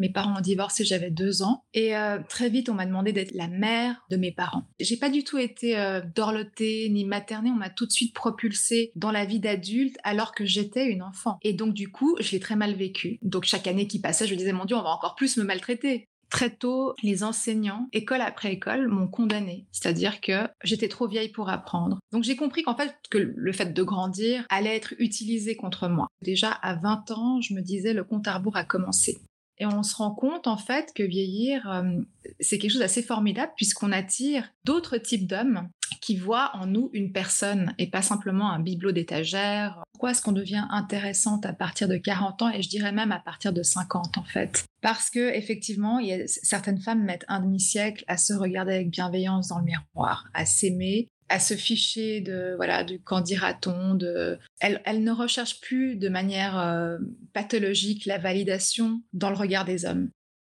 Mes parents ont divorcé, j'avais deux ans. Et euh, très vite, on m'a demandé d'être la mère de mes parents. J'ai pas du tout été euh, dorlotée ni maternée. On m'a tout de suite propulsée dans la vie d'adulte alors que j'étais une enfant. Et donc, du coup, je l'ai très mal vécu. Donc, chaque année qui passait, je me disais, mon Dieu, on va encore plus me maltraiter très tôt, les enseignants, école après école, m'ont condamnée. C'est-à-dire que j'étais trop vieille pour apprendre. Donc j'ai compris qu'en fait, que le fait de grandir allait être utilisé contre moi. Déjà à 20 ans, je me disais, le compte à rebours a commencé. Et on se rend compte en fait que vieillir, euh, c'est quelque chose d'assez formidable puisqu'on attire d'autres types d'hommes qui voient en nous une personne et pas simplement un bibelot d'étagère. Pourquoi est-ce qu'on devient intéressante à partir de 40 ans et je dirais même à partir de 50 en fait? Parce que effectivement, certaines femmes mettent un demi-siècle à se regarder avec bienveillance dans le miroir, à s'aimer, à se ficher de voilà du qu'en dira-t-on de elle, elle, ne recherche plus de manière euh, pathologique la validation dans le regard des hommes.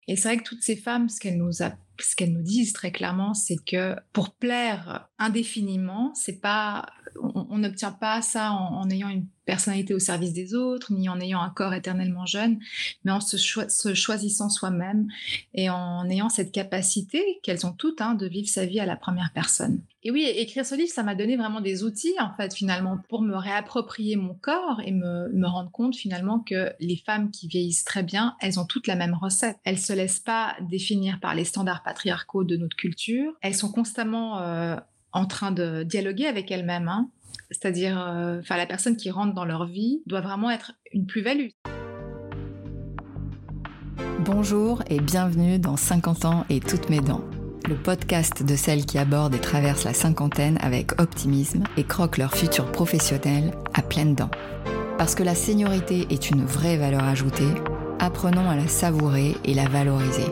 Et c'est vrai que toutes ces femmes ce qu'elles nous ce qu'elles nous disent très clairement c'est que pour plaire indéfiniment c'est pas on n'obtient pas ça en, ayant une personnalité au service des autres, ni en ayant un corps éternellement jeune, mais en se, choisissant soi-même et en ayant cette capacité qu'elles ont toutes hein, de vivre sa vie à la première personne. Et oui, écrire ce livre, ça m'a donné vraiment des outils, en fait, finalement, pour me réapproprier mon corps et me, rendre compte, finalement, que les femmes qui vieillissent très bien, elles ont toutes la même recette. Elles se laissent pas définir par les standards patriarcaux de notre culture. Elles sont constamment euh, en train de dialoguer avec elles-mêmes. Hein. C'est-à-dire, euh, la personne qui rentre dans leur vie doit vraiment être une plus-value. Bonjour et bienvenue dans 50 ans et toutes mes dents, le podcast de celles qui abordent et traversent la cinquantaine avec optimisme et croquent leur futur professionnel à pleines dents. Parce que la seniorité est une vraie valeur ajoutée, apprenons à la savourer et la valoriser.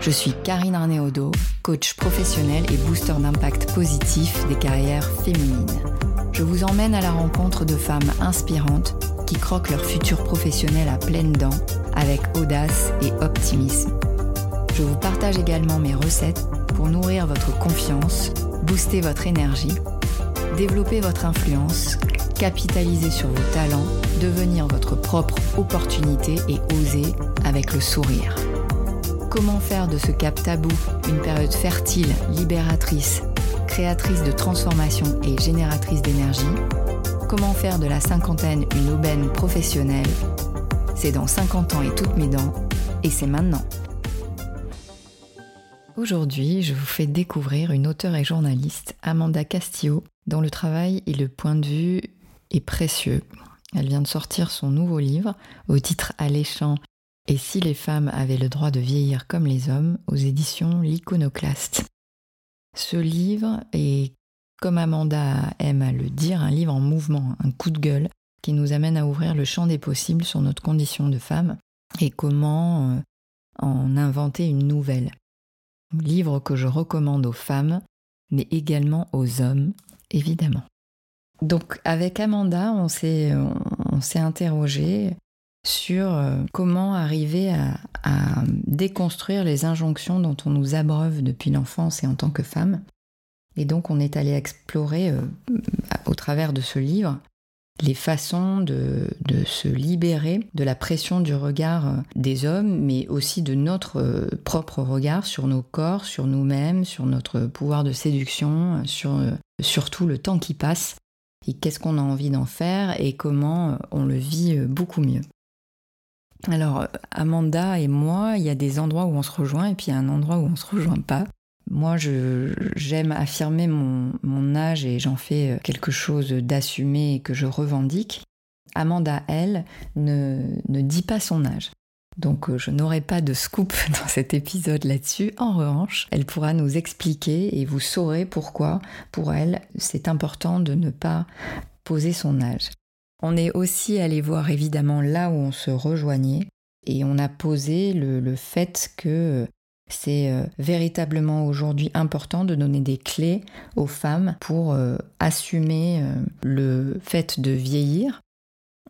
Je suis Karine Arnéodo, coach professionnel et booster d'impact positif des carrières féminines. Je vous emmène à la rencontre de femmes inspirantes qui croquent leur futur professionnel à pleines dents avec audace et optimisme. Je vous partage également mes recettes pour nourrir votre confiance, booster votre énergie, développer votre influence, capitaliser sur vos talents, devenir votre propre opportunité et oser avec le sourire. Comment faire de ce cap tabou une période fertile, libératrice, créatrice de transformation et génératrice d'énergie? Comment faire de la cinquantaine une aubaine professionnelle? C'est dans 50 ans et toutes mes dents, et c'est maintenant. Aujourd'hui, je vous fais découvrir une auteure et journaliste, Amanda Castillo, dont le travail et le point de vue est précieux. Elle vient de sortir son nouveau livre au titre alléchant et si les femmes avaient le droit de vieillir comme les hommes aux éditions L'Iconoclaste. Ce livre est, comme Amanda aime à le dire, un livre en mouvement, un coup de gueule qui nous amène à ouvrir le champ des possibles sur notre condition de femme et comment euh, en inventer une nouvelle. Livre que je recommande aux femmes, mais également aux hommes, évidemment. Donc avec Amanda, on s'est, on s'est interrogé sur euh, comment arriver à, déconstruire les injonctions dont on nous abreuve depuis l'enfance et en tant que femme. Et donc on est allé explorer euh, au travers de ce livre les façons de, se libérer de la pression du regard euh, des hommes, mais aussi de notre propre regard sur nos corps, sur nous-mêmes, sur notre pouvoir de séduction, sur surtout le temps qui passe et qu'est-ce qu'on a envie d'en faire et comment on le vit beaucoup mieux. Alors, Amanda et moi, il y a des endroits où on se rejoint et puis il y a un endroit où on se rejoint pas. Moi, j'aime affirmer mon, âge et j'en fais euh, quelque chose d'assumé que je revendique. Amanda, elle, ne, ne dit pas son âge. Donc euh, je n'aurai pas de scoop dans cet épisode là-dessus. En revanche, elle pourra nous expliquer et vous saurez pourquoi, pour elle, c'est important de ne pas poser son âge. On est aussi allé voir évidemment là où on se rejoignait et on a posé le, fait que c'est euh, véritablement aujourd'hui important de donner des clés aux femmes pour euh, assumer euh, le fait de vieillir.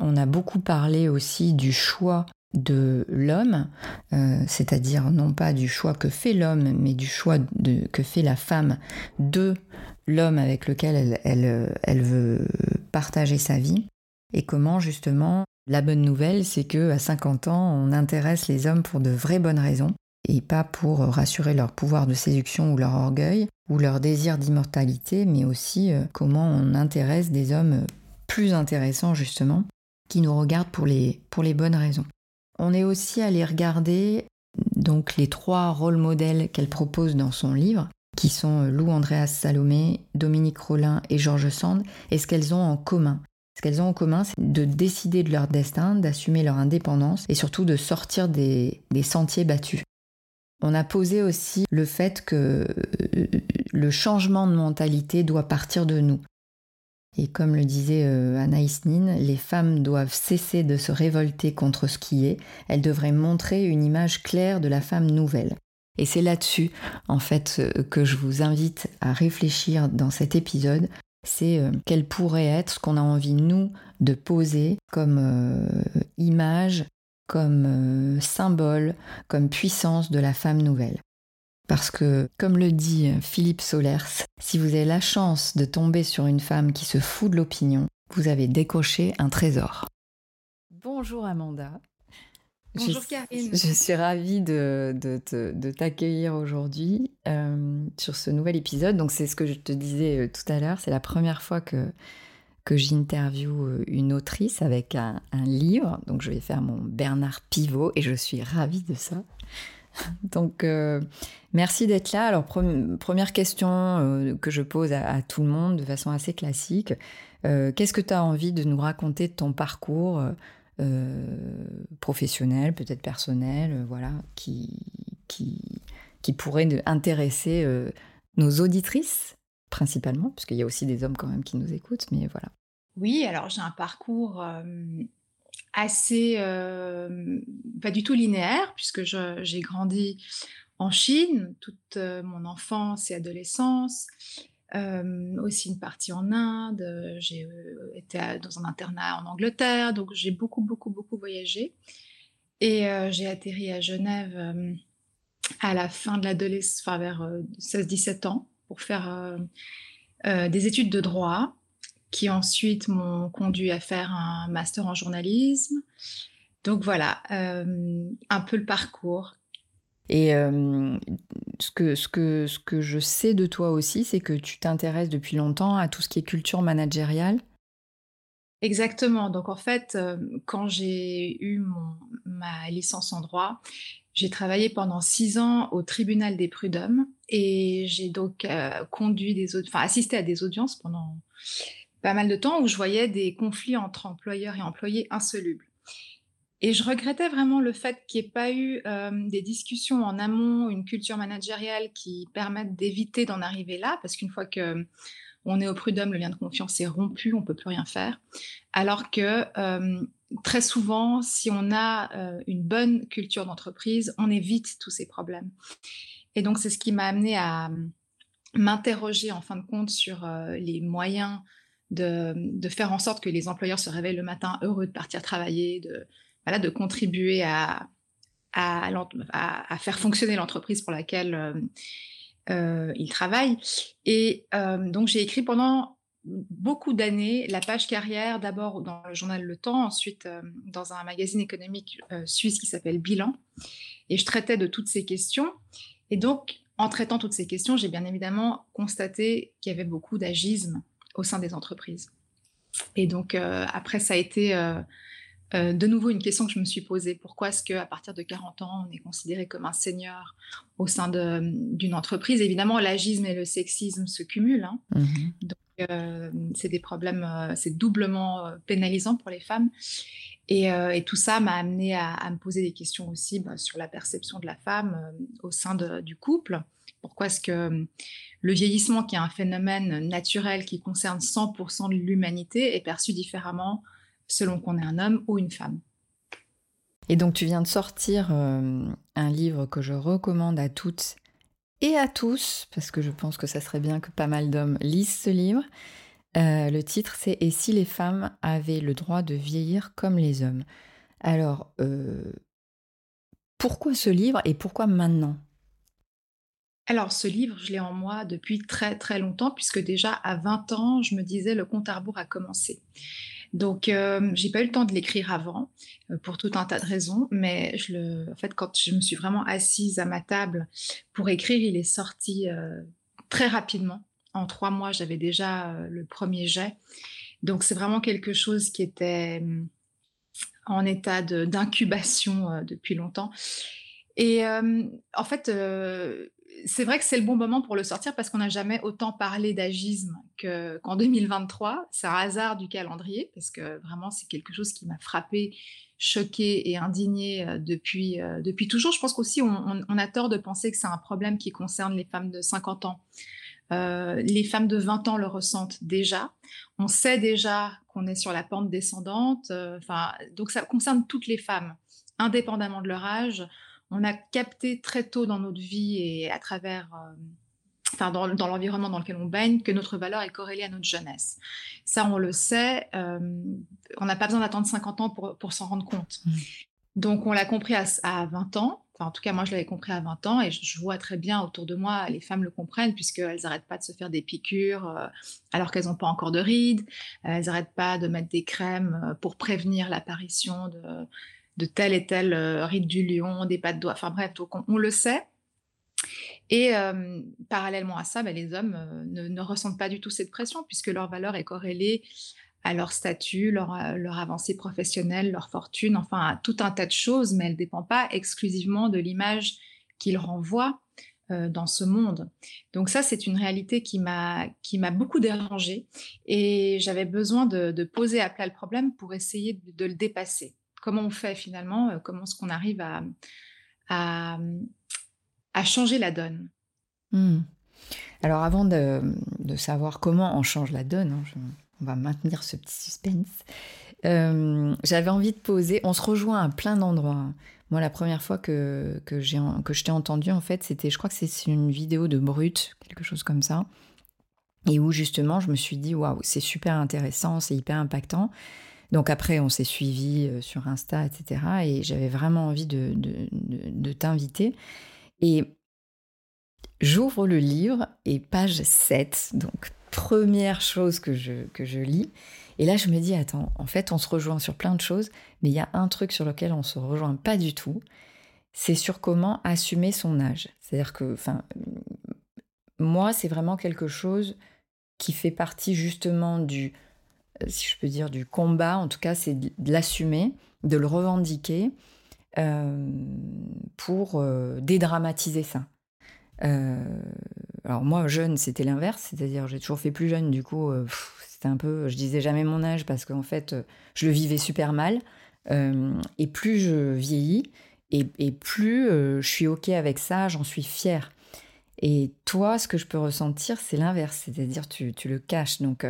On a beaucoup parlé aussi du choix de l'homme, c'est-à-dire non pas du choix que fait l'homme, mais du choix que fait la femme de l'homme avec lequel elle veut partager sa vie et comment justement La bonne nouvelle, c'est que à 50 ans, on intéresse les hommes pour de vraies bonnes raisons et pas pour rassurer leur pouvoir de séduction ou leur orgueil ou leur désir d'immortalité, mais aussi euh, comment on intéresse des hommes plus intéressants justement, qui nous regardent pour les, pour les bonnes raisons. On est aussi allé regarder donc les trois rôles modèles qu'elle propose dans son livre, qui sont Lou Andreas Salomé, Dominique Rollin et Georges Sand, et ce qu'elles ont en commun. Ce qu'elles ont en commun, c'est de décider de leur destin, d'assumer leur indépendance et surtout de sortir des, sentiers battus. On a posé aussi le fait que euh, le changement de mentalité doit partir de nous. Et comme le disait euh, Anaïs Nin, les femmes doivent cesser de se révolter contre ce qui est, elles devraient montrer une image claire de la femme nouvelle. Et c'est là-dessus, en fait, euh, que je vous invite à réfléchir dans cet épisode, c'est euh, quel pourrait être ce qu'on a envie, nous, de poser comme image, comme symbole, comme puissance de la femme nouvelle. Parce que, comme le dit Philippe Solers, si vous avez la chance de tomber sur une femme qui se fout de l'opinion, vous avez décoché un trésor. Bonjour Amanda. Bonjour Karine. Je suis ravie de, de, t'accueillir aujourd'hui euh, sur ce nouvel épisode. Donc c'est ce que je te disais euh, tout à l'heure, c'est la première fois que, que j'interviewe euh, une autrice avec un, un, livre. Donc je vais faire mon Bernard Pivot et je suis ravie de ça. Donc, euh, merci d'être là. Alors, première question euh, que je pose à, tout le monde de façon assez classique. Qu'est-ce que tu as envie de nous raconter de ton parcours professionnel, peut-être personnel, voilà, qui, qui, qui pourrait intéresser nos auditrices principalement, parce qu'il y a aussi des hommes quand même qui nous écoutent, mais voilà. Oui, alors j'ai un parcours assez euh, pas du tout linéaire puisque j'ai grandi en Chine toute euh, mon enfance et adolescence, euh, aussi une partie en Inde, j'ai été dans un internat en Angleterre, donc j'ai beaucoup beaucoup beaucoup voyagé et j'ai atterri à Genève à la fin de l'adolescence, vers 16-17 ans pour faire des études de droit qui ensuite m'ont conduit à faire un master en journalisme. Donc voilà, euh, un peu le parcours. Et euh, ce, que, ce, que, ce que je sais de toi aussi, c'est que tu t'intéresses depuis longtemps à tout ce qui est culture managériale. Exactement. Donc en fait, euh, quand j'ai eu mon, ma licence en droit, j'ai travaillé pendant six ans au tribunal des prud'hommes et j'ai donc conduit des, enfin assisté à des audiences pendant pas mal de temps où je voyais des conflits entre employeurs et employés insolubles. Et je regrettais vraiment le fait qu'il n'y ait pas eu euh, des discussions en amont, une culture managériale qui permette d'éviter d'en arriver là, parce qu'une fois que on est au prud'homme, le lien de confiance est rompu, on peut plus rien faire. Alors que euh, très souvent, si on a euh, une bonne culture d'entreprise, on évite tous ces problèmes. Et donc c'est ce qui m'a amené à m'interroger en fin de compte sur les moyens de, faire en sorte que les employeurs se réveillent le matin heureux de partir travailler, de, voilà, de contribuer à, à, faire fonctionner l'entreprise pour laquelle euh, euh, ils travaillent. Et euh, donc j'ai écrit pendant beaucoup d'années la page carrière, d'abord dans le journal Le Temps, ensuite dans un magazine économique suisse qui s'appelle Bilan. Et je traitais de toutes ces questions. Et donc, en traitant toutes ces questions, j'ai bien évidemment constaté qu'il y avait beaucoup d'agisme au sein des entreprises. Et donc, après, ça a été euh, de nouveau une question que je me suis posée. Pourquoi est-ce qu'à partir de 40 ans, on est considéré comme un senior au sein d'une entreprise? Évidemment, l'agisme et le sexisme se cumulent. Hein. Mhm. Donc, c'est des problèmes, c'est doublement pénalisant pour les femmes. Et, tout ça m'a amené à, me poser des questions aussi bah, sur la perception de la femme au sein du couple. Pourquoi est-ce que le vieillissement, qui est un phénomène naturel qui concerne 100% de l'humanité, est perçu différemment selon qu'on est un homme ou une femme. Et donc tu viens de sortir euh, un livre que je recommande à toutes et à tous, parce que je pense que ça serait bien que pas mal d'hommes lisent ce livre. Euh, le titre c'est Et si les femmes avaient le droit de vieillir comme les hommes? Alors, euh, pourquoi ce livre et pourquoi maintenant? Alors, ce livre, je l'ai en moi depuis très très longtemps, puisque déjà à 20 ans, je me disais le compte à rebours a commencé. Donc, euh, j'ai pas eu le temps de l'écrire avant, euh, pour tout un tas de raisons, mais je le, en fait, quand je me suis vraiment assise à ma table pour écrire, il est sorti euh, très rapidement. En trois mois, j'avais déjà le premier jet. Donc, c'est vraiment quelque chose qui était en état d'incubation depuis longtemps. Et en fait, c'est vrai que c'est le bon moment pour le sortir parce qu'on n'a jamais autant parlé d'agisme qu'en 2023. C'est un hasard du calendrier parce que vraiment c'est quelque chose qui m'a frappé, choqué et indigné euh, depuis, euh, depuis toujours. Je pense qu'aussi on, a tort de penser que c'est un problème qui concerne les femmes de 50 ans. Euh, les femmes de 20 ans le ressentent déjà. On sait déjà qu'on est sur la pente descendante. Donc ça concerne toutes les femmes, indépendamment de leur âge on a capté très tôt dans notre vie et à travers, enfin dans, l'environnement dans lequel on baigne, que notre valeur est corrélée à notre jeunesse. Ça, on le sait. Euh, on n'a pas besoin d'attendre 50 ans pour, s'en rendre compte. Mmh. Donc, on l'a compris à, 20 ans. Enfin, en tout cas, moi, je l'avais compris à 20 ans et je, vois très bien autour de moi, les femmes le comprennent puisqu'elles n'arrêtent pas de se faire des piqûres euh, alors qu'elles n'ont pas encore de rides. Elles n'arrêtent pas de mettre des crèmes pour prévenir l'apparition de, de tel et tel euh, rite du lion, des pas de doigts, enfin bref, donc on, le sait. Et euh, parallèlement à ça, ben, les hommes euh, ne, ressentent pas du tout cette pression puisque leur valeur est corrélée à leur statut, leur, leur avancée professionnelle, leur fortune, enfin à tout un tas de choses, mais elle ne dépend pas exclusivement de l'image qu'ils renvoient dans ce monde. Donc ça, c'est une réalité qui m'a beaucoup dérangée et j'avais besoin de, poser à plat le problème pour essayer de le dépasser comment on fait finalement, euh, comment est-ce qu'on arrive à, changer la donne. Hmm. Alors avant de, savoir comment on change la donne, hein, on va maintenir ce petit suspense, euh, j'avais envie de poser, on se rejoint à plein d'endroits. Moi, la première fois que, que, que je t'ai entendu, en fait, c'était, je crois que c'est une vidéo de Brut, quelque chose comme ça, et où justement, je me suis dit, waouh, c'est super intéressant, c'est hyper impactant. Donc après, on s'est suivi euh, sur Insta, etc. Et j'avais vraiment envie de, de, t'inviter. Et j'ouvre le livre et page 7, donc première chose que je, que je lis. Et là, je me dis, attends, en fait, on se rejoint sur plein de choses, mais il y a un truc sur lequel on se rejoint pas du tout. C'est sur comment assumer son âge. C'est-à-dire que, enfin, moi, c'est vraiment quelque chose qui fait partie justement du si je peux dire, du combat, en tout cas, c'est de l'assumer, de le revendiquer pour euh, dédramatiser ça. alors moi, jeune, c'était l'inverse, c'est-à-dire j'ai toujours fait plus jeune, du coup, c'était un peu, je disais jamais mon âge parce qu'en fait, je le vivais super mal. et plus je vieillis, et, plus je suis OK avec ça, j'en suis fière. Et toi, ce que je peux ressentir, c'est l'inverse, c'est-à-dire tu, tu le caches. Donc,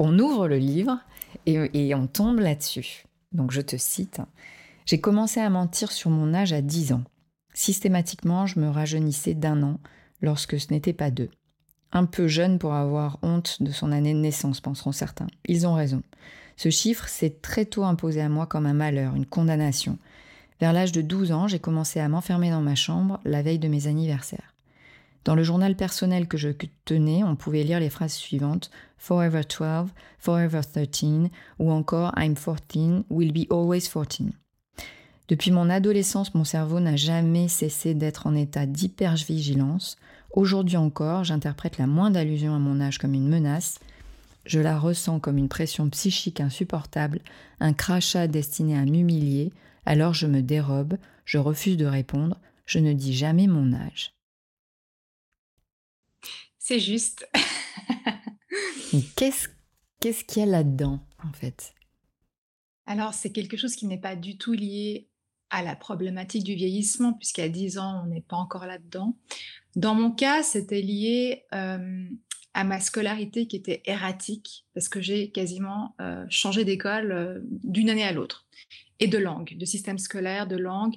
on ouvre le livre et, on tombe là-dessus. Donc je te cite. J'ai commencé à mentir sur mon âge à 10 ans. Systématiquement, je me rajeunissais d'un an lorsque ce n'était pas deux. Un peu jeune pour avoir honte de son année de naissance, penseront certains. Ils ont raison. Ce chiffre s'est très tôt imposé à moi comme un malheur, une condamnation. Vers l'âge de 12 ans, j'ai commencé à m'enfermer dans ma chambre la veille de mes anniversaires. Dans le journal personnel que je tenais, on pouvait lire les phrases suivantes Forever 12, Forever 13 ou encore I'm 14, will be always 14. Depuis mon adolescence, mon cerveau n'a jamais cessé d'être en état d'hypervigilance. Aujourd'hui encore, j'interprète la moindre allusion à mon âge comme une menace. Je la ressens comme une pression psychique insupportable, un crachat destiné à m'humilier. Alors je me dérobe, je refuse de répondre, je ne dis jamais mon âge. C'est juste. qu'est-ce qu'est-ce qu'il y a là-dedans, en fait? Alors, c'est quelque chose qui n'est pas du tout lié à la problématique du vieillissement, puisqu'à 10 ans, on n'est pas encore là-dedans. Dans mon cas, c'était lié euh, à ma scolarité qui était erratique, parce que j'ai quasiment euh, changé d'école euh, d'une année à l'autre, et de langue, de système scolaire, de langue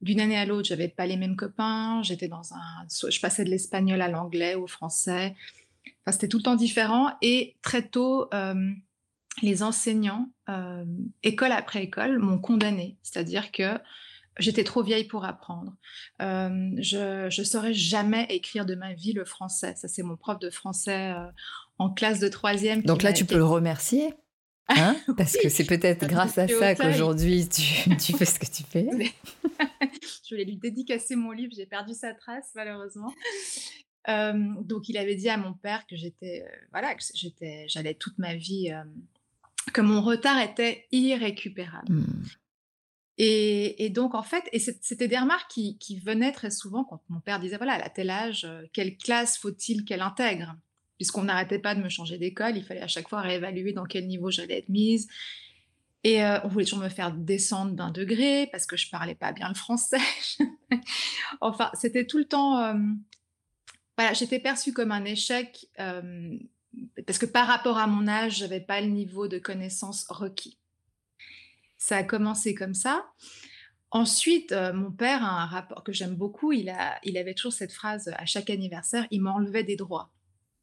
d'une année à l'autre, j'avais pas les mêmes copains. J'étais dans un, je passais de l'espagnol à l'anglais, au français. C'était tout le temps différent. Et très tôt, les enseignants, euh, école après école, m'ont condamnée. C'est-à-dire que j'étais trop vieille pour apprendre. Euh, je ne saurais jamais écrire de ma vie le français. Ça, c'est mon prof de français en classe de troisième. Donc là, tu peux le remercier Hein Parce que c'est peut-être grâce à ça qu'aujourd'hui tu, tu, fais ce que tu fais. je voulais lui dédicacer mon livre, j'ai perdu sa trace malheureusement. donc il avait dit à mon père que j'étais, voilà, j'étais, j'allais toute ma vie, que mon retard était irrécupérable. Mmh. Et, donc, en fait, et c'était des remarques qui, qui, venaient très souvent quand mon père disait, voilà, à tel âge, quelle classe faut-il qu'elle intègre? Puisqu'on n'arrêtait pas de me changer d'école, il fallait à chaque fois réévaluer dans quel niveau j'allais être mise. Et euh, on voulait toujours me faire descendre d'un degré parce que je parlais pas bien le français. enfin, c'était tout le temps. Euh, voilà, j'étais perçue comme un échec euh, parce que par rapport à mon âge, j'avais pas le niveau de connaissance requis. Ça a commencé comme ça. Ensuite, mon père a un rapport que j'aime beaucoup. Il, a, il avait toujours cette phrase à chaque anniversaire il m'enlevait des droits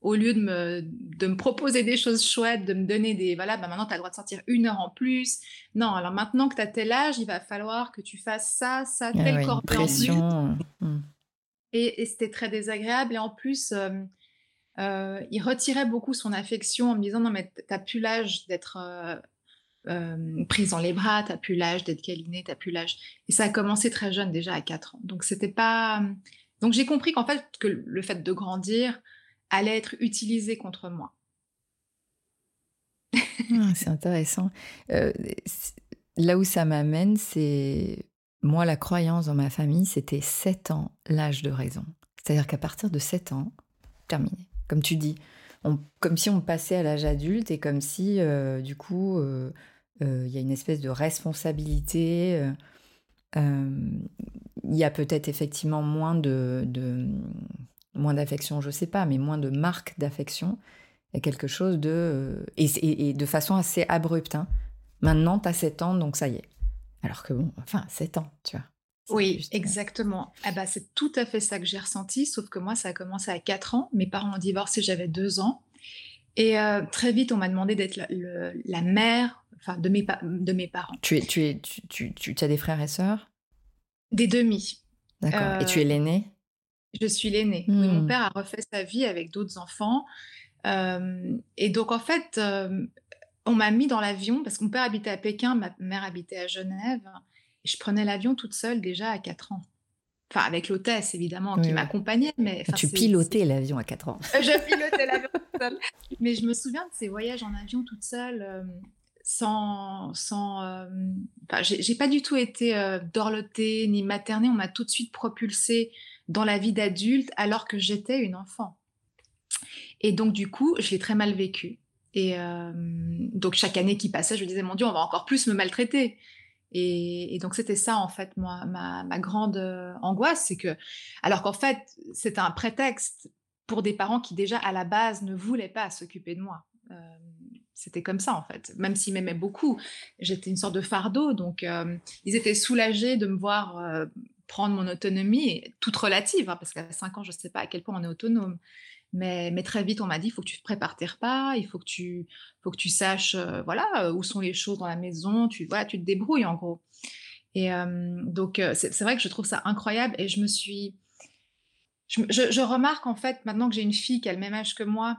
au lieu de me, de me proposer des choses chouettes, de me donner des, voilà, bah maintenant tu as le droit de sortir une heure en plus. Non, alors maintenant que tu as tel âge, il va falloir que tu fasses ça, ça, ah tel corps pression. Mmh. Et, c'était très désagréable. Et en plus, euh, euh, il retirait beaucoup son affection en me disant, non, mais tu n'as plus l'âge d'être euh, prise dans les bras, tu n'as plus l'âge d'être câlinée, tu n'as plus l'âge. Et ça a commencé très jeune, déjà à 4 ans. Donc c'était pas... Donc j'ai compris qu'en fait, que le fait de grandir, allait être utilisé contre moi. Ah, c'est intéressant. Euh, là où ça m'amène, c'est moi, la croyance dans ma famille, c'était 7 ans l'âge de raison. C'est-à-dire qu'à partir de 7 ans, terminé. Comme tu dis, comme si on passait à l'âge adulte et comme si, euh, du coup, euh, il y a une espèce de responsabilité. Il y a peut-être effectivement moins de, moins d'affection, je sais pas, mais moins de marque d'affection, et quelque chose de... Euh, et, de façon assez abrupte. Hein. Maintenant, tu as 7 ans, donc ça y est. Alors que bon, enfin, 7 ans, tu vois. Oui, euh, exactement. Ah bah, c'est tout à fait ça que j'ai ressenti, sauf que moi, ça a commencé à 4 ans. Mes parents ont divorcé, j'avais 2 ans. Et euh, très vite, on m'a demandé d'être la, mère enfin, de, mes de mes parents. Tu, es, tu, es, tu, tu, tu as des frères et sœurs? Des demi. D'accord. Et tu es l'aîné je suis l'aînée. mon mmh. père a refait sa vie avec d'autres enfants. et donc, en fait, on m'a mis dans l'avion parce que mon père habitait à Pékin, ma mère habitait à Genève. Je prenais l'avion toute seule déjà à 4 ans. Enfin, avec l'hôtesse, évidemment, qui m'accompagnait. Mais, tu pilotais l'avion à 4 ans. je pilotais l'avion toute seule. Mais je me souviens de ces voyages en avion toute seule, sans. sans enfin, j'ai pas du tout été dorlotée ni maternée. On m'a tout de suite propulsée dans la vie d'adulte alors que j'étais une enfant. Et donc, du coup, je l'ai très mal vécu. Et euh, donc, chaque année qui passait, je me disais, mon Dieu, on va encore plus me maltraiter. Et, donc, c'était ça, en fait, ma, grande euh, angoisse. C'est que, alors qu'en fait, c'était un prétexte pour des parents qui, déjà, à la base, ne voulaient pas s'occuper de moi. Euh, c'était comme ça, en fait. Même s'ils m'aimaient beaucoup, j'étais une sorte de fardeau. Donc, ils étaient soulagés de me voir prendre mon autonomie, toute relative, hein, parce qu'à 5 ans, je ne sais pas à quel point on est autonome. Mais, très vite, on m'a dit, il faut que tu prépares tes repas, il faut que tu, faut que tu saches euh, voilà, euh, où sont les choses dans la maison, tu, voilà, tu te débrouilles en gros. Et euh, donc, c'est vrai que je trouve ça incroyable et je me suis... Je, je remarque en fait, maintenant que j'ai une fille qui a le même âge que moi,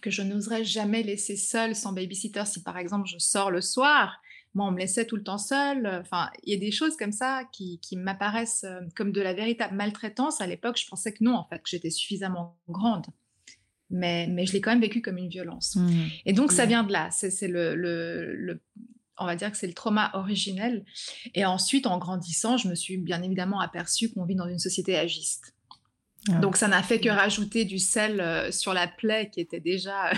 que je n'oserais jamais laisser seule sans babysitter si par exemple je sors le soir moi, on me laissait tout le temps seule. Enfin, il y a des choses comme ça qui, m'apparaissent euh, comme de la véritable maltraitance. À l'époque, je pensais que non, en fait, que j'étais suffisamment grande. Mais, mais je l'ai quand même vécu comme une violence. Mmh. Et donc, ça vient de là. C'est le, le, on va dire que c'est le trauma originel. Et ensuite, en grandissant, je me suis bien évidemment aperçue qu'on vit dans une société agiste. Ah. Donc ça n'a fait que rajouter du sel euh, sur la plaie qui était déjà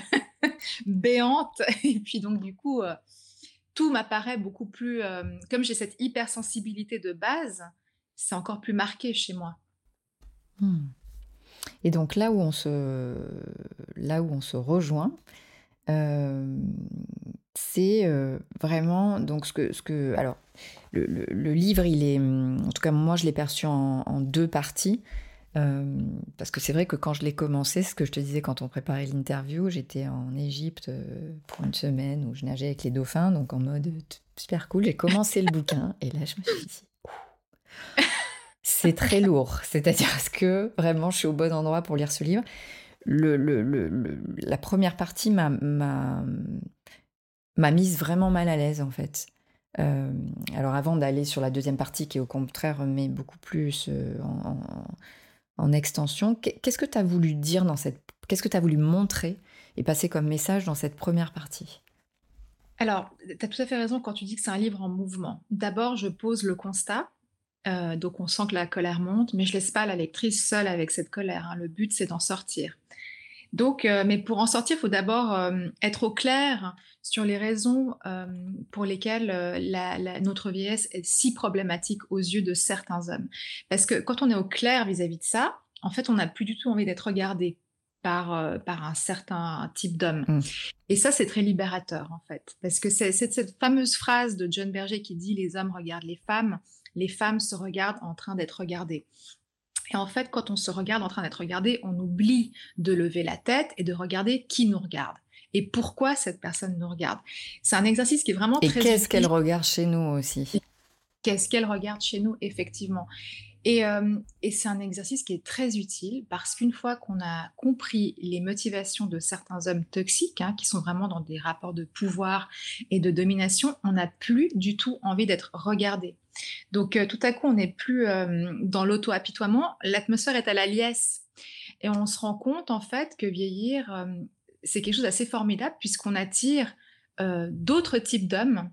béante. Et puis donc du coup, euh, tout m'apparaît beaucoup plus, euh, comme j'ai cette hypersensibilité de base, c'est encore plus marqué chez moi. Hmm. Et donc là où on se, là où on se rejoint, euh, c'est euh, vraiment donc ce que, ce que alors le, livre il est en tout cas moi je l'ai perçu en deux parties. Euh, parce que c'est vrai que quand je l'ai commencé, ce que je te disais quand on préparait l'interview, j'étais en Égypte euh, pour une semaine où je nageais avec les dauphins, donc en mode super cool. J'ai commencé le bouquin et là je me suis dit, c'est très lourd. C'est-à-dire que vraiment je suis au bon endroit pour lire ce livre? Le, le, le, la première partie m'a m'a mise vraiment mal à l'aise en fait. alors avant d'aller sur la deuxième partie qui au contraire met beaucoup plus en, en, extension, qu'est-ce que tu as voulu dire dans cette... Qu'est-ce que tu as voulu montrer et passer comme message dans cette première partie? Alors, tu as tout à fait raison quand tu dis que c'est un livre en mouvement. D'abord, je pose le constat. Euh, donc, on sent que la colère monte, mais je laisse pas la lectrice seule avec cette colère. Hein. Le but, c'est d'en sortir. Donc, euh, mais pour en sortir, il faut d'abord euh, être au clair sur les raisons pour lesquelles notre vieillesse est si problématique aux yeux de certains hommes. Parce que quand on est au clair vis-à-vis -vis de ça, en fait, on n'a plus du tout envie d'être regardé par, euh, par un certain type d'homme. Mmh. Et ça, c'est très libérateur, en fait. Parce que c'est cette fameuse phrase de John Berger qui dit Les hommes regardent les femmes, les femmes se regardent en train d'être regardées. Et en fait, quand on se regarde en train d'être regardé, on oublie de lever la tête et de regarder qui nous regarde et pourquoi cette personne nous regarde? C'est un exercice qui est vraiment et qu'est-ce qu'elle regarde chez nous aussi? Qu'est-ce qu'elle regarde chez nous, effectivement. Et, c'est un exercice qui est très utile parce qu'une fois qu'on a compris les motivations de certains hommes toxiques, hein, qui sont vraiment dans des rapports de pouvoir et de domination, on n'a plus du tout envie d'être regardé. Donc tout à coup, on n'est plus dans l'auto-apitoiement, l'atmosphère est à la liesse. Et on se rend compte en fait que vieillir, c'est quelque chose d'assez formidable puisqu'on attire d'autres types d'hommes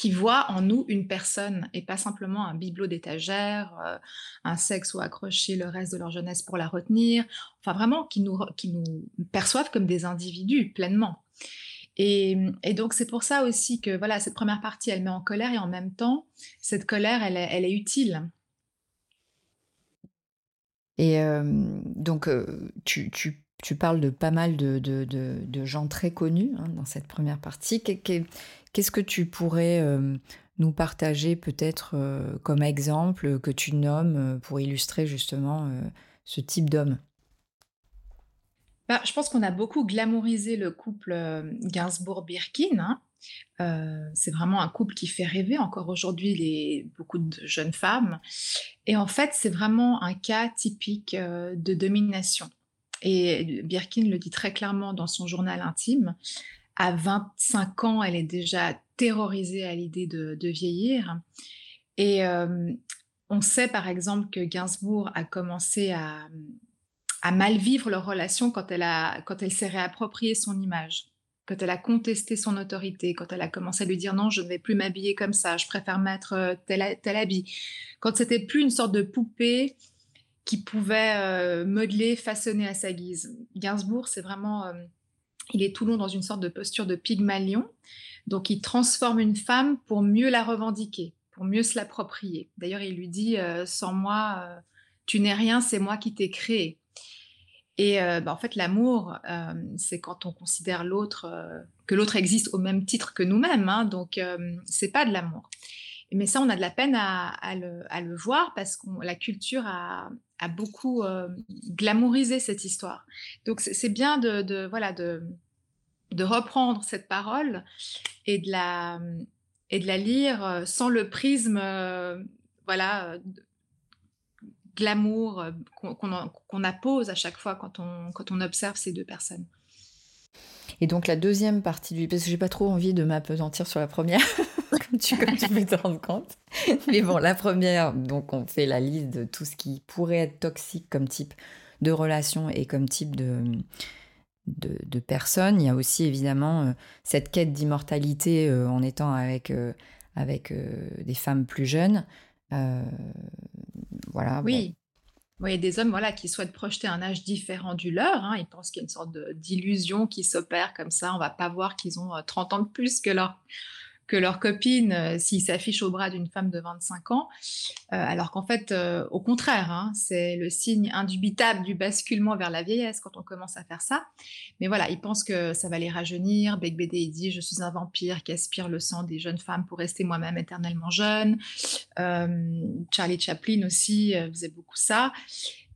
qui voit en nous une personne et pas simplement un bibelot d'étagère, euh, un sexe ou accroché le reste de leur jeunesse pour la retenir, enfin vraiment qui nous, qui nous perçoivent comme des individus pleinement. Et, donc c'est pour ça aussi que voilà cette première partie elle met en colère et en même temps cette colère elle est, utile. Et euh, donc euh, tu, parles de pas mal de, gens très connus hein, dans cette première partie. Qu'est-ce que tu pourrais euh, nous partager peut-être comme exemple que tu nommes pour illustrer justement ce type d'homme? Bah, Je pense qu'on a beaucoup glamourisé le couple Gainsbourg-Birkin. Hein. c'est vraiment un couple qui fait rêver encore aujourd'hui les, beaucoup de jeunes femmes. Et en fait, c'est vraiment un cas typique de domination. Et Birkin le dit très clairement dans son journal intime à 25 ans, elle est déjà terrorisée à l'idée de, vieillir. Et euh, on sait par exemple que Gainsbourg a commencé à, mal vivre leur relation quand elle, quand elle s'est réappropriée son image, quand elle a contesté son autorité, quand elle a commencé à lui dire non, je ne vais plus m'habiller comme ça, je préfère mettre euh, tel, tel habit. Quand c'était plus une sorte de poupée qui pouvait euh, modeler, façonner à sa guise. Gainsbourg, c'est vraiment il est tout long dans une sorte de posture de pygmalion. Donc, il transforme une femme pour mieux la revendiquer, pour mieux se l'approprier. D'ailleurs, il lui dit euh, Sans moi, euh, tu n'es rien, c'est moi qui t'ai créé. Et euh, bah, en fait, l'amour, c'est quand on considère l'autre, que l'autre existe au même titre que nous-mêmes. Hein, donc, c'est pas de l'amour. Mais ça, on a de la peine à, le, voir parce que la culture a, beaucoup euh, glamourisé cette histoire. Donc c'est bien de, reprendre cette parole et de la, et de la lire euh, sans le prisme euh, voilà, glamour qu'on appose à chaque fois quand on, observe ces deux personnes. Et donc la deuxième partie du parce que j'ai pas trop envie de m'apesantir sur la première, comme, tu, comme tu peux te rendre compte. Mais bon, la première, donc on fait la liste de tout ce qui pourrait être toxique comme type de relation et comme type de, de, de personnes. Il y a aussi évidemment euh, cette quête d'immortalité euh, en étant avec, euh, avec des femmes plus jeunes. Voilà. Oui. Y a des hommes voilà, qui souhaitent projeter un âge différent du leur. Hein. Ils pensent qu'il y a une sorte d'illusion qui s'opère comme ça. On va pas voir qu'ils ont 30 euh, ans de plus que leur, que leur copine euh, s'il s'affiche au bras d'une femme de 25 ans, euh, alors qu'en fait, euh, au contraire, hein, c'est le signe indubitable du basculement vers la vieillesse quand on commence à faire ça. Mais voilà, ils pensent que ça va les rajeunir. Beck BD, il dit Je suis un vampire qui aspire le sang des jeunes femmes pour rester moi-même éternellement jeune. Charlie Chaplin aussi faisait beaucoup ça.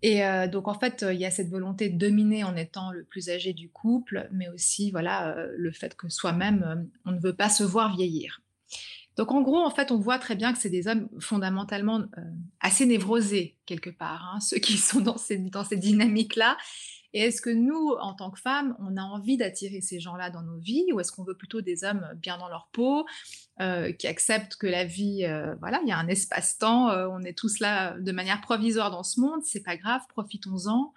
Et euh, donc, en fait, il y a cette volonté de dominer en étant le plus âgé du couple, mais aussi, voilà, euh, le fait que soi-même, euh, on ne veut pas se voir vieillir. Donc, en gros, en fait, on voit très bien que c'est des hommes fondamentalement assez névrosés, quelque part, hein, ceux qui sont dans ces, dans ces dynamiques-là. Et est-ce que nous, en tant que femmes, on a envie d'attirer ces gens-là dans nos vies ou est-ce qu'on veut plutôt des hommes bien dans leur peau, euh, qui acceptent que la vie, euh, voilà, il y a un espace-temps, euh, on est tous là de manière provisoire dans ce monde, c'est pas grave, profitons-en.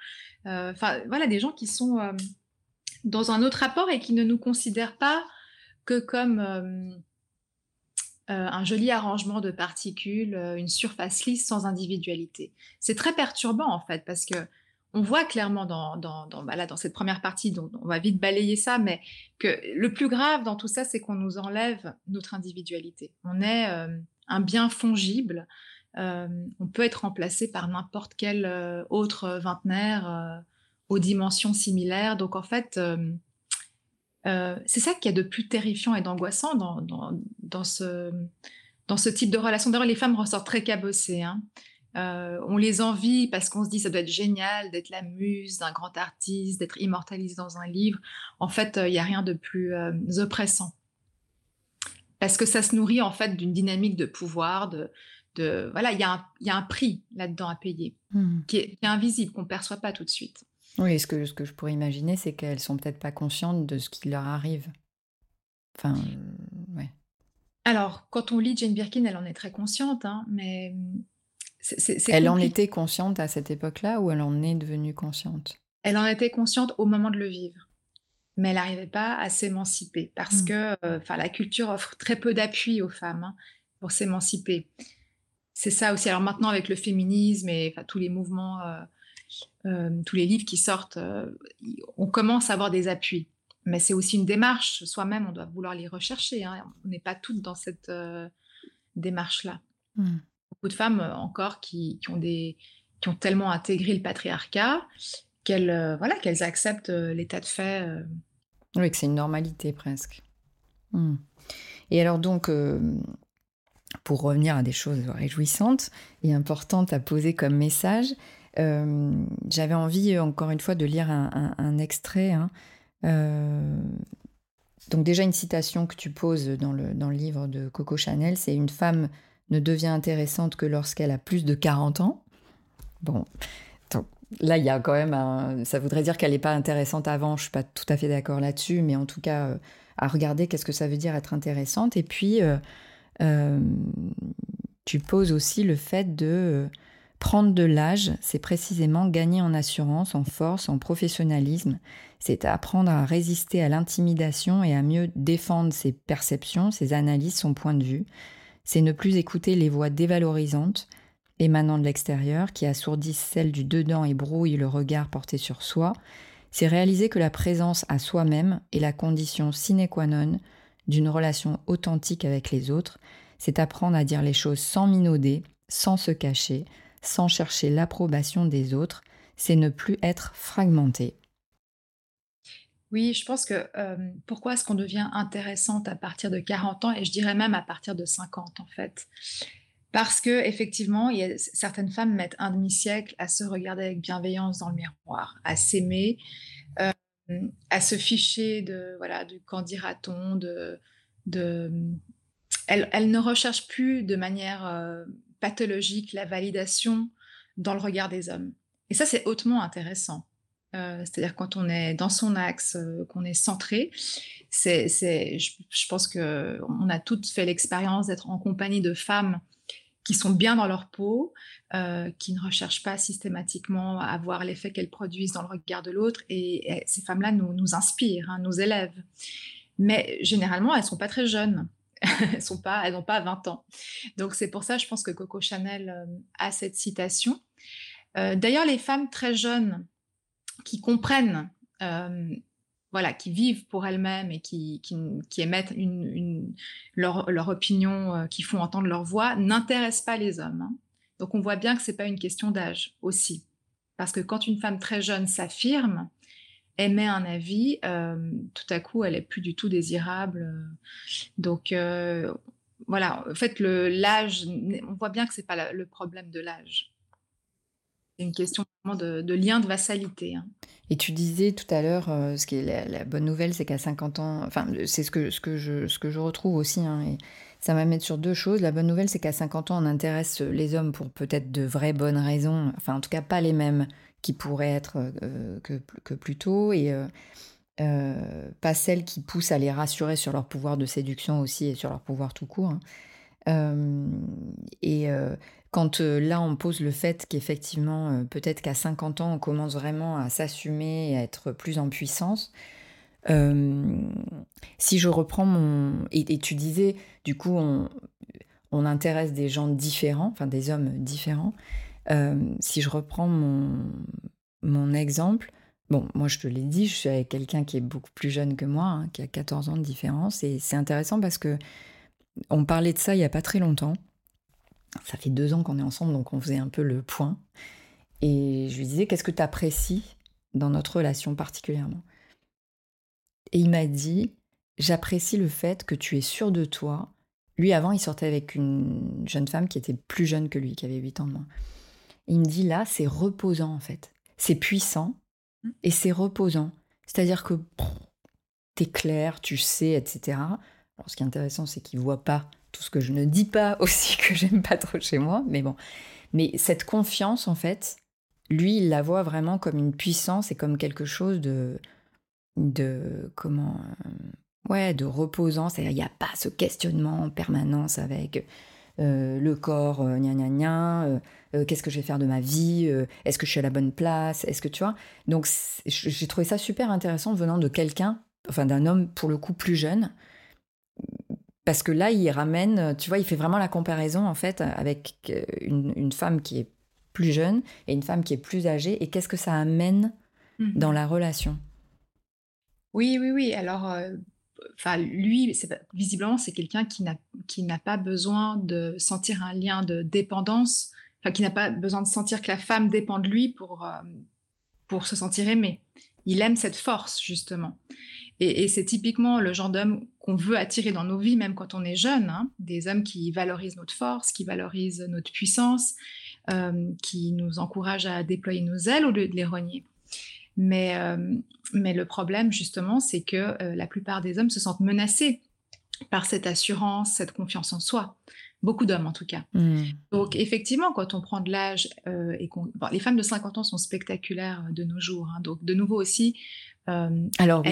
Enfin, voilà, des gens qui sont dans un autre rapport et qui ne nous considèrent pas que comme un joli arrangement de particules, une surface lisse sans individualité. C'est très perturbant en fait parce que on voit clairement dans, dans, dans, bah cette première partie, on va vite balayer ça, mais que le plus grave dans tout ça, c'est qu'on nous enlève notre individualité. On est euh, un bien fongible. Euh, on peut être remplacé par n'importe quel euh, autre vingtenaire aux dimensions similaires. Donc en fait, c'est ça qui est de plus terrifiant et d'angoissant dans, dans, ce, dans ce type de relation. D'ailleurs, les femmes ressortent très cabossées. Hein. Euh, on les envie parce qu'on se dit ça doit être génial d'être la muse d'un grand artiste, d'être immortalisé dans un livre. En fait, euh, il n'y a rien de plus euh, oppressant. Parce que ça se nourrit en fait d'une dynamique de pouvoir, de, voilà, il y, a un prix là-dedans à payer mmh. qui, est, invisible, qu'on ne perçoit pas tout de suite. Oui, ce que, ce que je pourrais imaginer, c'est qu'elles sont peut-être pas conscientes de ce qui leur arrive. Enfin, ouais. Alors, quand on lit Jane Birkin, elle en est très consciente, hein, mais elle en était consciente à cette époque-là ou elle en est devenue consciente? Elle en était consciente au moment de le vivre. Mais elle n'arrivait pas à s'émanciper parce hmm. que euh, la culture offre très peu d'appui aux femmes hein, pour s'émanciper. C'est ça aussi. Alors maintenant, avec le féminisme et tous les mouvements, euh, euh, tous les livres qui sortent, on commence à avoir des appuis. Mais c'est aussi une démarche. Soi-même, on doit vouloir les rechercher. Hein. On n'est pas toutes dans cette démarche-là. Hmm beaucoup de femmes euh, encore qui, ont des, qui ont tellement intégré le patriarcat qu'elles euh, voilà, qu'elles acceptent euh, l'état de fait. Oui, que c'est une normalité presque. Hmm. Et alors donc, pour revenir à des choses réjouissantes et importantes à poser comme message, j'avais envie encore une fois de lire un, extrait. Hein. donc déjà une citation que tu poses dans le, dans le livre de Coco Chanel, c'est une femme ne devient intéressante que lorsqu'elle a plus de 40 ans. Bon, là, il y a quand même un... Ça voudrait dire qu'elle n'est pas intéressante avant, je suis pas tout à fait d'accord là-dessus, mais en tout cas, euh, à regarder qu'est-ce que ça veut dire être intéressante. Et puis, euh, euh, tu poses aussi le fait de prendre de l'âge, c'est précisément gagner en assurance, en force, en professionnalisme. C'est apprendre à résister à l'intimidation et à mieux défendre ses perceptions, ses analyses, son point de vue c'est ne plus écouter les voix dévalorisantes émanant de l'extérieur qui assourdissent celles du dedans et brouillent le regard porté sur soi, c'est réaliser que la présence à soi-même est la condition sine qua non d'une relation authentique avec les autres, c'est apprendre à dire les choses sans minauder, sans se cacher, sans chercher l'approbation des autres, c'est ne plus être fragmenté. Oui, je pense que pourquoi est-ce qu'on devient intéressante à partir de 40 ans et je dirais même à partir de 50 en fait? Parce que effectivement, certaines femmes mettent un demi-siècle à se regarder avec bienveillance dans le miroir, à s'aimer, à se ficher de voilà du qu'en dira-t-on, de, de elles, ne recherchent plus de manière pathologique la validation dans le regard des hommes. Et ça, c'est hautement intéressant. Euh, c'est-à-dire quand on est dans son axe, euh, qu'on est centré, c'est, je, pense que on a toutes fait l'expérience d'être en compagnie de femmes qui sont bien dans leur peau, euh, qui ne recherchent pas systématiquement à voir l'effet qu'elles produisent dans le regard de l'autre. Et, ces femmes-là nous, inspirent, hein, nous élèvent. Mais généralement, elles sont pas très jeunes. elles sont pas, n'ont pas 20 ans. Donc c'est pour ça, je pense que Coco Chanel a cette citation. D'ailleurs, les femmes très jeunes qui comprennent, euh, voilà, qui vivent pour elles-mêmes et qui, émettent leur, opinion, euh, qui font entendre leur voix, n'intéressent pas les hommes. Hein. Donc on voit bien que c'est pas une question d'âge aussi, parce que quand une femme très jeune s'affirme, émet un avis, euh, tout à coup, elle est plus du tout désirable. Donc voilà, en fait, l'âge, on voit bien que c'est pas le problème de l'âge. C'est une question de, de, lien de vassalité. Hein. Et tu disais tout à l'heure, euh, ce qui est la, bonne nouvelle, c'est qu'à 50 ans, enfin, c'est ce que, ce, que je, ce que je retrouve aussi, hein, et ça sur deux choses. La bonne nouvelle, c'est qu'à 50 ans, on intéresse les hommes pour peut-être de vraies bonnes raisons, enfin, en tout cas, pas les mêmes qui pourrait être que, que, plus tôt, et pas celles qui poussent à les rassurer sur leur pouvoir de séduction aussi et sur leur pouvoir tout court. Hein. et quand là, on pose le fait qu'effectivement, peut-être qu'à 50 ans, on commence vraiment à s'assumer et à être plus en puissance, si je reprends mon... Et, tu disais, du coup, on, on, intéresse des gens différents, enfin des hommes différents. si je reprends mon, mon exemple, bon, moi je te l'ai dit, je suis avec quelqu'un qui est beaucoup plus jeune que moi, hein, qui a 14 ans de différence, et c'est intéressant parce que on parlait de ça il n'y a pas très longtemps. Ça fait deux ans qu'on est ensemble, donc on faisait un peu le point. Et je lui disais, qu'est-ce que tu apprécies dans notre relation particulièrement? Et il m'a dit, j'apprécie le fait que tu es sûr de toi. Lui, avant, il sortait avec une jeune femme qui était plus jeune que lui, qui avait 8 ans de moins. il me dit, là, c'est reposant en fait. C'est puissant mmh. et c'est reposant. C'est-à-dire que tu es clair, tu sais, etc. Alors, ce qui est intéressant, c'est qu'il voit pas tout ce que je ne dis pas aussi que j'aime pas trop chez moi, mais bon. Mais cette confiance, en fait, lui, il la voit vraiment comme une puissance et comme quelque chose de, de comment, euh, ouais, de reposant. C'est-à-dire, il n'y a pas ce questionnement en permanence avec euh, le corps, euh, gna gna gna, qu'est-ce que je vais faire de ma vie, est-ce que je suis à la bonne place, est-ce que tu vois. Donc, j'ai trouvé ça super intéressant venant de quelqu'un, enfin d'un homme pour le coup plus jeune, parce que là, il ramène, tu vois, il fait vraiment la comparaison en fait avec euh, une, femme qui est plus jeune et une femme qui est plus âgée et qu'est-ce que ça amène mmh. dans la relation? Oui, oui, oui. Alors, euh, enfin, lui, visiblement, c'est quelqu'un qui n'a qui n'a pas besoin de sentir un lien de dépendance, enfin, qui n'a pas besoin de sentir que la femme dépend de lui pour euh, pour se sentir aimé. Il aime cette force justement. Et, c'est typiquement le genre d'homme qu'on veut attirer dans nos vies, même quand on est jeune. Hein. des hommes qui valorisent notre force, qui valorisent notre puissance, euh, qui nous encouragent à déployer nos ailes au lieu de les renier. Mais, euh, mais le problème, justement, c'est que euh, la plupart des hommes se sentent menacés par cette assurance, cette confiance en soi. Beaucoup d'hommes, en tout cas. Mmh. Donc, effectivement, quand on prend de l'âge et qu'on... les femmes de 50 ans sont spectaculaires de nos jours. Hein. donc, de nouveau aussi, euh, Alors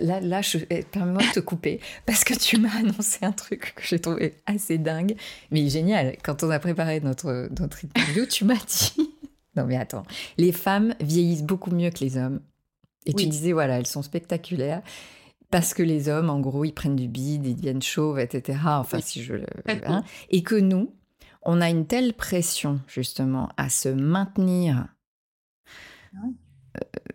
là, là je eh, permets-moi de te couper parce que tu m'as annoncé un truc que j'ai trouvé assez dingue, mais génial. Quand on a préparé notre notre interview, tu m'as dit non mais attends, les femmes vieillissent beaucoup mieux que les hommes. Et tu disais voilà, elles sont spectaculaires parce que les hommes, en gros, ils prennent du bide, ils deviennent chauves, etc. Enfin, si je le hein, et que nous, on a une telle pression justement à se maintenir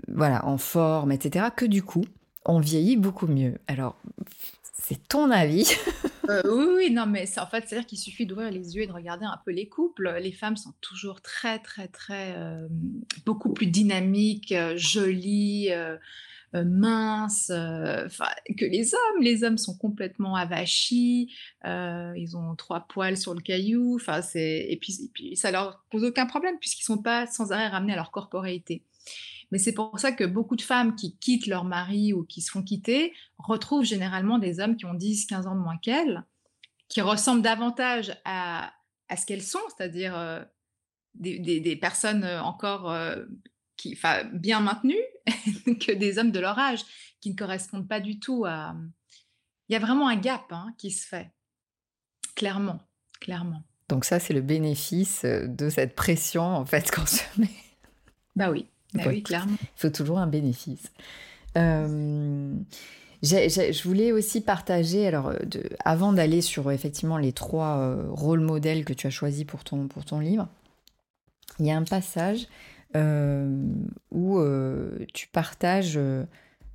voilà, en forme, etc., que du coup, on vieillit beaucoup mieux. Alors, c'est ton avis euh, oui, oui, non, mais en fait, c'est-à-dire qu'il suffit d'ouvrir les yeux et de regarder un peu les couples. Les femmes sont toujours très, très, très, euh, beaucoup plus dynamiques, euh, jolies, minces que les hommes. Les hommes sont complètement avachis, ils ont trois poils sur le caillou, enfin, c'est et puis, et puis ça leur pose aucun problème puisqu'ils sont pas sans arrêt ramenés à leur corporéité. Mais c'est pour ça que beaucoup de femmes qui quittent leur mari ou qui se font quitter retrouvent généralement des hommes qui ont 10, 15 ans de moins qu'elles, qui ressemblent davantage à, ce qu'elles sont, c'est-à-dire euh, des, personnes euh, encore euh, qui, bien maintenues que des hommes de leur âge qui ne correspondent pas du tout à... Il y a vraiment un gap hein, qui se fait, clairement, clairement. Donc ça, c'est le bénéfice de cette pression, en fait, qu'on se met. Bah oui. Bah oui, clairement. Il faut toujours un bénéfice. Euh, je voulais aussi partager, alors, de, avant d'aller sur effectivement les trois euh, rôles modèles que tu as choisis pour ton, pour ton livre, il y a un passage euh, où tu partages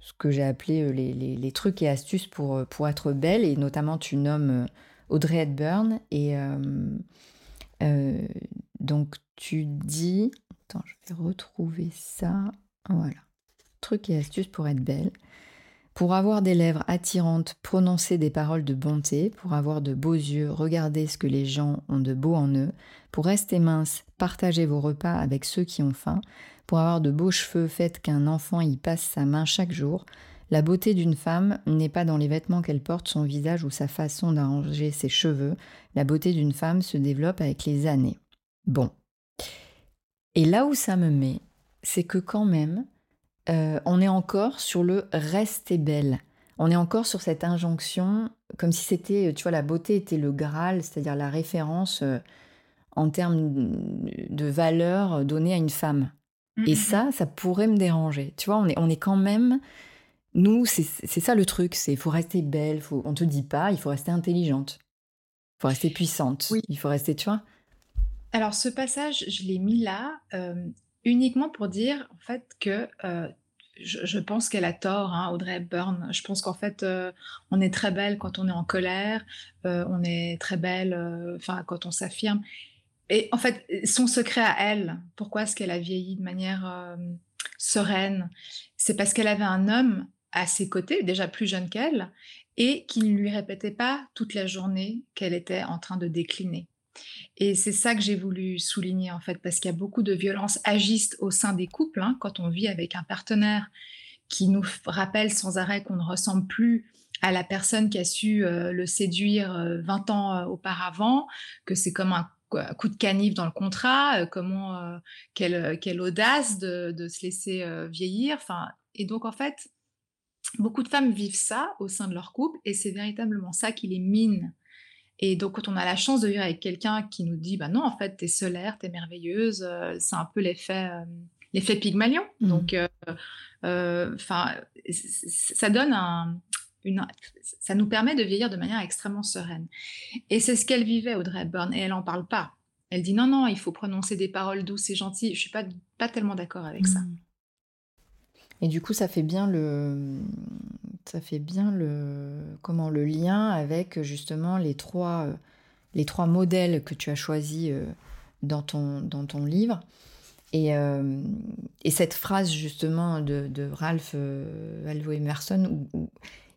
ce que j'ai appelé les, les, les, trucs et astuces pour, pour être belle, et notamment tu nommes Audrey Hepburn, et donc tu dis Je vais retrouver ça. Voilà. Truc et astuce pour être belle. Pour avoir des lèvres attirantes, prononcer des paroles de bonté, pour avoir de beaux yeux, regarder ce que les gens ont de beau en eux, pour rester mince, partagez vos repas avec ceux qui ont faim, pour avoir de beaux cheveux, faites qu'un enfant y passe sa main chaque jour. La beauté d'une femme n'est pas dans les vêtements qu'elle porte, son visage ou sa façon d'arranger ses cheveux. La beauté d'une femme se développe avec les années. Bon, et là où ça me met, c'est que quand même, euh, on est encore sur le rester belle. On est encore sur cette injonction, comme si c'était, tu vois, la beauté était le Graal, c'est-à-dire la référence euh, en termes de valeur donnée à une femme. Et mmh, mmh, ça, mmh. ça pourrait me déranger. Tu vois, on est, on est quand même. Nous, c'est ça le truc, c'est il faut rester belle, faut, on te dit pas, il faut rester intelligente, il faut rester puissante, il faut rester, tu vois. Alors ce passage, je l'ai mis là euh, uniquement pour dire en fait que euh, je, pense qu'elle a tort, hein, Audrey Hepburn. Je pense qu'en fait, euh, on est très belle quand on est en colère, on est très belle, enfin quand on s'affirme. Et en fait, son secret à elle, pourquoi est-ce qu'elle a vieilli de manière sereine C'est parce qu'elle avait un homme à ses côtés, déjà plus jeune qu'elle, et qui ne lui répétait pas toute la journée qu'elle était en train de décliner. Et c'est ça que j'ai voulu souligner en fait, parce qu'il y a beaucoup de violences agistes au sein des couples, hein, quand on vit avec un partenaire qui nous rappelle sans arrêt qu'on ne ressemble plus à la personne qui a su euh, le séduire 20 euh, ans euh, auparavant, que c'est comme un coup de canif dans le contrat, comment quelle, quelle, audace de, de se laisser vieillir. Et donc en fait, beaucoup de femmes vivent ça au sein de leur couple, et c'est véritablement ça qui les mine et donc, quand on a la chance de vivre avec quelqu'un qui nous dit, bah non, en fait, t'es solaire, t'es merveilleuse, euh, c'est un peu l'effet, euh, l'effet Pygmalion. Mmh. Donc, euh, enfin, ça donne un, une, ça nous permet de vieillir de manière extrêmement sereine. Et c'est ce qu'elle vivait, Audrey Hepburn, et elle n'en parle pas. Elle dit non, non, il faut prononcer des paroles douces et gentilles. Je suis pas, pas tellement d'accord avec ça. Et du coup, ça fait bien le, ça fait bien le, comment, le lien avec justement les trois, euh, les trois modèles que tu as choisis euh, dans ton, dans ton livre. Et, euh, et cette phrase justement de, de Ralph Waldo Emerson où,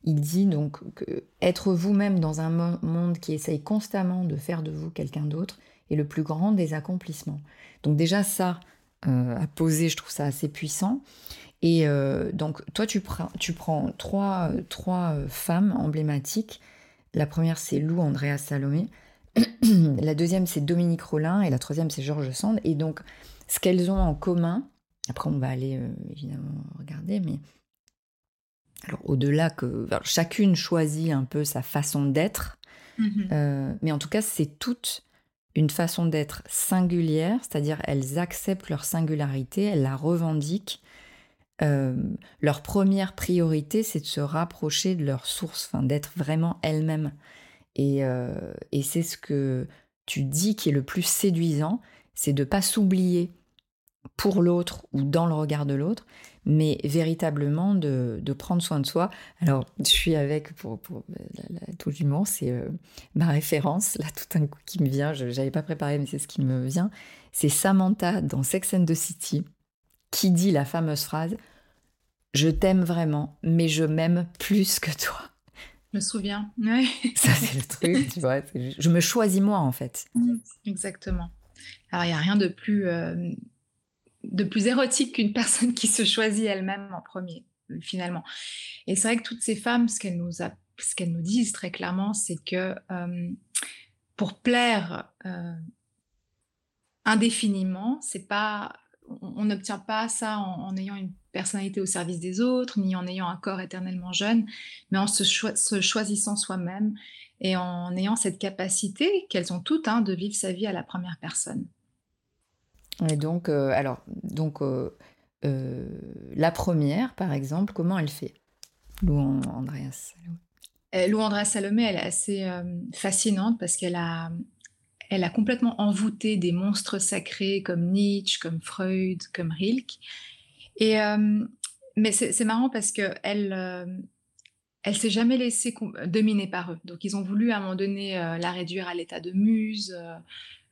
il dit donc que être vous-même dans un monde qui essaye constamment de faire de vous quelqu'un d'autre est le plus grand des accomplissements. Donc déjà ça, à poser, je trouve ça assez puissant. Et euh, donc, toi, tu prends, tu prends trois, trois euh, femmes emblématiques. La première, c'est Lou Andrea Salomé. la deuxième, c'est Dominique Rollin. Et la troisième, c'est Georges Sand. Et donc, ce qu'elles ont en commun, après, on va aller euh, évidemment regarder, mais. Alors, au-delà que. chacune choisit un peu sa façon d'être. Mm-hmm. mais en tout cas, c'est toute une façon d'être singulière, c'est-à-dire elles acceptent leur singularité, elles la revendiquent euh, leur première priorité, c'est de se rapprocher de leur source, d'être vraiment elles-mêmes. Et, euh, et c'est ce que tu dis qui est le plus séduisant, c'est de pas s'oublier pour l'autre ou dans le regard de l'autre, mais véritablement de, de, prendre soin de soi. Alors, je suis avec, pour, pour la, la du monde, c'est euh, ma référence, là, tout un coup qui me vient, je n'avais pas préparé, mais c'est ce qui me vient, c'est Samantha dans Sex and the City, qui dit la fameuse phrase Je t'aime vraiment, mais je m'aime plus que toi. Je me souviens. Ça, c'est le truc, tu vois. Je me choisis moi, en fait. Exactement. Alors, il n'y a rien de plus, euh, de plus érotique qu'une personne qui se choisit elle-même en premier, finalement. Et c'est vrai que toutes ces femmes, ce qu'elles nous, disent très clairement, c'est que euh, pour plaire euh, indéfiniment, c'est pas on n'obtient pas ça en, ayant une personnalité au service des autres, ni en ayant un corps éternellement jeune, mais en se, choisissant soi-même et en ayant cette capacité qu'elles ont toutes hein, de vivre sa vie à la première personne. Et donc, euh, alors, donc euh, euh, la première, par exemple, comment elle fait? Lou Andreas Lou Andreas Salomé, elle est assez fascinante parce qu'elle a, elle a complètement envoûté des monstres sacrés comme Nietzsche, comme Freud, comme Rilke. Et, mais c'est marrant parce que elle, elle s'est jamais laissée dominer par eux. Donc ils ont voulu à un moment donné la réduire à l'état de muse,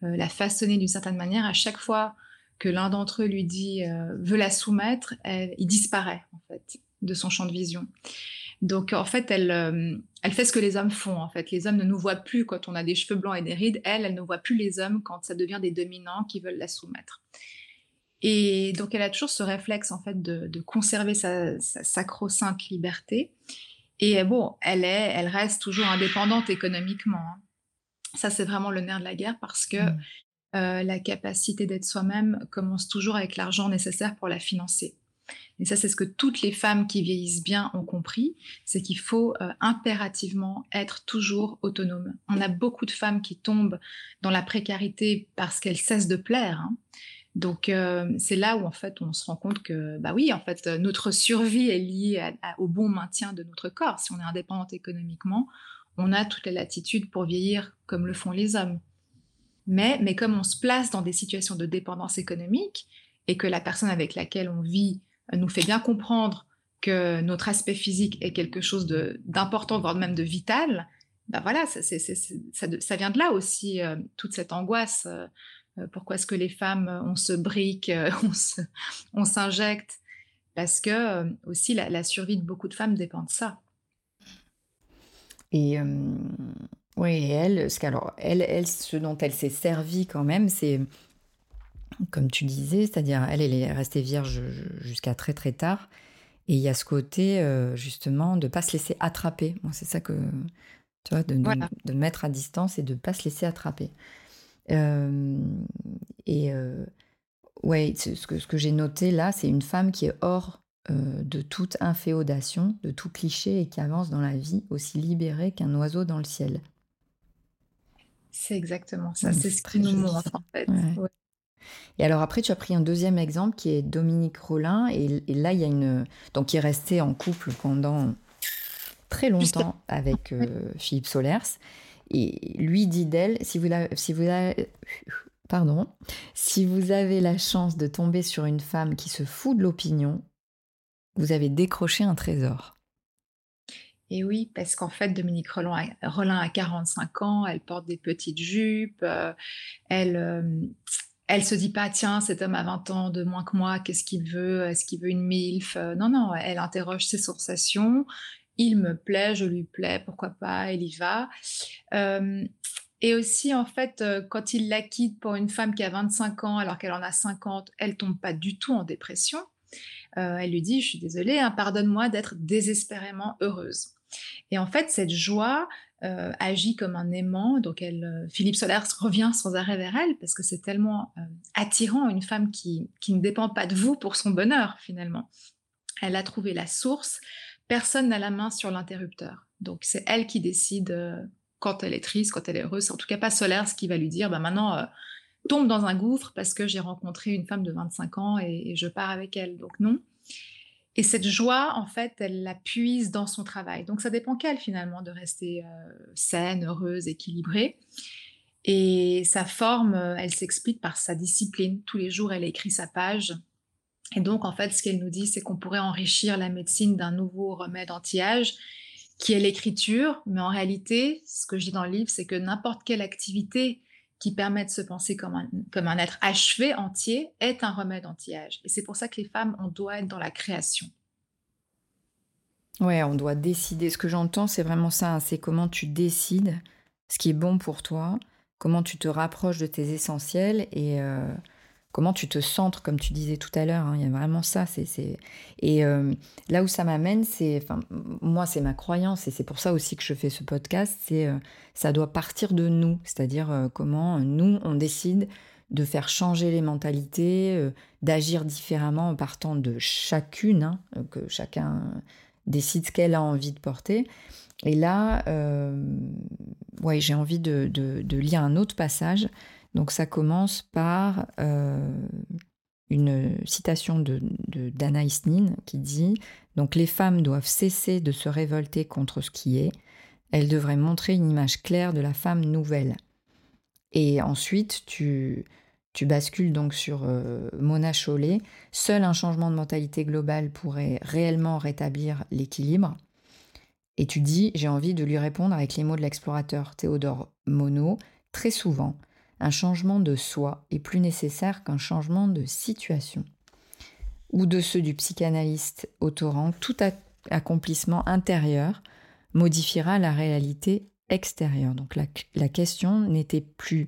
la façonner d'une certaine manière. À chaque fois que l'un d'entre eux lui dit veut la soumettre, il disparaît en fait de son champ de vision. Donc en fait, elle, euh, elle fait ce que les hommes font. En fait, les hommes ne nous voient plus quand on a des cheveux blancs et des rides. Elle, elle ne voit plus les hommes quand ça devient des dominants qui veulent la soumettre. Et donc elle a toujours ce réflexe en fait de, conserver sa, sacro-sainte liberté. Et bon, elle est, elle reste toujours indépendante économiquement. Hein. Ça, c'est vraiment le nerf de la guerre parce que mmh. la capacité d'être soi-même commence toujours avec l'argent nécessaire pour la financer. Et ça, c'est ce que toutes les femmes qui vieillissent bien ont compris, c'est qu'il faut euh, impérativement être toujours autonome. On a beaucoup de femmes qui tombent dans la précarité parce qu'elles cessent de plaire. Hein. Donc euh, c'est là où en fait on se rend compte que bah oui en fait notre survie est liée au bon maintien de notre corps. Si on est indépendante économiquement, on a toute la latitude pour vieillir comme le font les hommes. Mais, mais comme on se place dans des situations de dépendance économique et que la personne avec laquelle on vit nous fait bien comprendre que notre aspect physique est quelque chose d'important, voire même de vital, ben voilà, ça, ça, vient de là aussi, euh, toute cette angoisse. Euh, euh, pourquoi est-ce que les femmes, on se brique, on s'injecte? Parce que aussi la, survie de beaucoup de femmes dépend de ça. Et oui, elle, ce, alors, elle, elle, ce dont elle s'est servie quand même, c'est comme tu disais, c'est-à-dire elle, elle est restée vierge jusqu'à très très tard. Et il y a ce côté euh, justement de pas se laisser attraper. Moi, c'est ça que tu vois, de, de, mettre à distance et de pas se laisser attraper. Euh, et euh, ouais, ce que, ce que j'ai noté là, c'est une femme qui est hors de toute inféodation, de tout cliché et qui avance dans la vie aussi libérée qu'un oiseau dans le ciel. C'est exactement ça, c'est ce qui nous montre en fait. Et alors après, tu as pris un deuxième exemple qui est Dominique Rollin. Et, là, il y a une... Donc, qui est resté en couple pendant très longtemps avec euh, Philippe Solers. Et lui dit d'elle, si vous, si vous Pardon. Si vous avez la chance de tomber sur une femme qui se fout de l'opinion, vous avez décroché un trésor. Et oui, parce qu'en fait, Dominique Rollin a, 45 ans, elle porte des petites jupes, euh, elle, euh, elle se dit pas, tiens, cet homme a 20 ans de moins que moi, qu'est-ce qu'il veut Est-ce qu'il veut une MILF euh, Non, non, elle interroge ses sensations. Il me plaît, je lui plais, pourquoi pas, elle y va. Euh, et aussi, en fait, quand il la quitte pour une femme qui a 25 ans alors qu'elle en a 50, elle tombe pas du tout en dépression. Elle lui dit, je suis désolée, hein, pardonne-moi d'être désespérément heureuse. Et en fait, cette joie, euh, agit comme un aimant. Donc, elle, euh, Philippe Solers revient sans arrêt vers elle parce que c'est tellement euh, attirant une femme qui, qui ne dépend pas de vous pour son bonheur finalement. Elle a trouvé la source. Personne n'a la main sur l'interrupteur. Donc, c'est elle qui décide quand elle est triste, quand elle est heureuse. En tout cas, pas Solers qui va lui dire bah, maintenant, tombe dans un gouffre parce que j'ai rencontré une femme de 25 ans et, je pars avec elle. Donc, non. Et cette joie, en fait, elle la puise dans son travail. Donc ça dépend qu'elle finalement de rester euh, saine, heureuse, équilibrée. Et sa forme, euh, elle s'explique par sa discipline. Tous les jours, elle écrit sa page. Et donc, en fait, ce qu'elle nous dit, c'est qu'on pourrait enrichir la médecine d'un nouveau remède anti-âge qui est l'écriture. Mais en réalité, ce que je dis dans le livre, c'est que n'importe quelle activité qui permet de se penser comme un, être achevé, entier, est un remède anti-âge. Et c'est pour ça que les femmes, on doit être dans la création. Ouais, on doit décider. Ce que j'entends, c'est vraiment ça. Hein. C'est comment tu décides ce qui est bon pour toi, comment tu te rapproches de tes essentiels et, euh, comment tu te centres, comme tu disais tout à l'heure. Hein, il y a vraiment ça. Et euh, là où ça m'amène, c'est, moi, c'est ma croyance et c'est pour ça aussi que je fais ce podcast. C'est, euh, ça doit partir de nous, c'est-à-dire euh, comment nous on décide de faire changer les mentalités, d'agir différemment en partant de chacune, hein, que chacun décide ce qu'elle a envie de porter. Et là, ouais, j'ai envie de, lire un autre passage donc ça commence par euh, une citation de, Nin qui dit Donc les femmes doivent cesser de se révolter contre ce qui est, elles devraient montrer une image claire de la femme nouvelle. Et ensuite, tu, tu bascules donc sur euh, Mona Chollet. Seul un changement de mentalité globale pourrait réellement rétablir l'équilibre. Et tu dis, j'ai envie de lui répondre avec les mots de l'explorateur Théodore Monod, très souvent, un changement de soi est plus nécessaire qu'un changement de situation. Ou de ceux du psychanalyste autorant, tout accomplissement intérieur modifiera la réalité extérieure. Donc la, la question n'était plus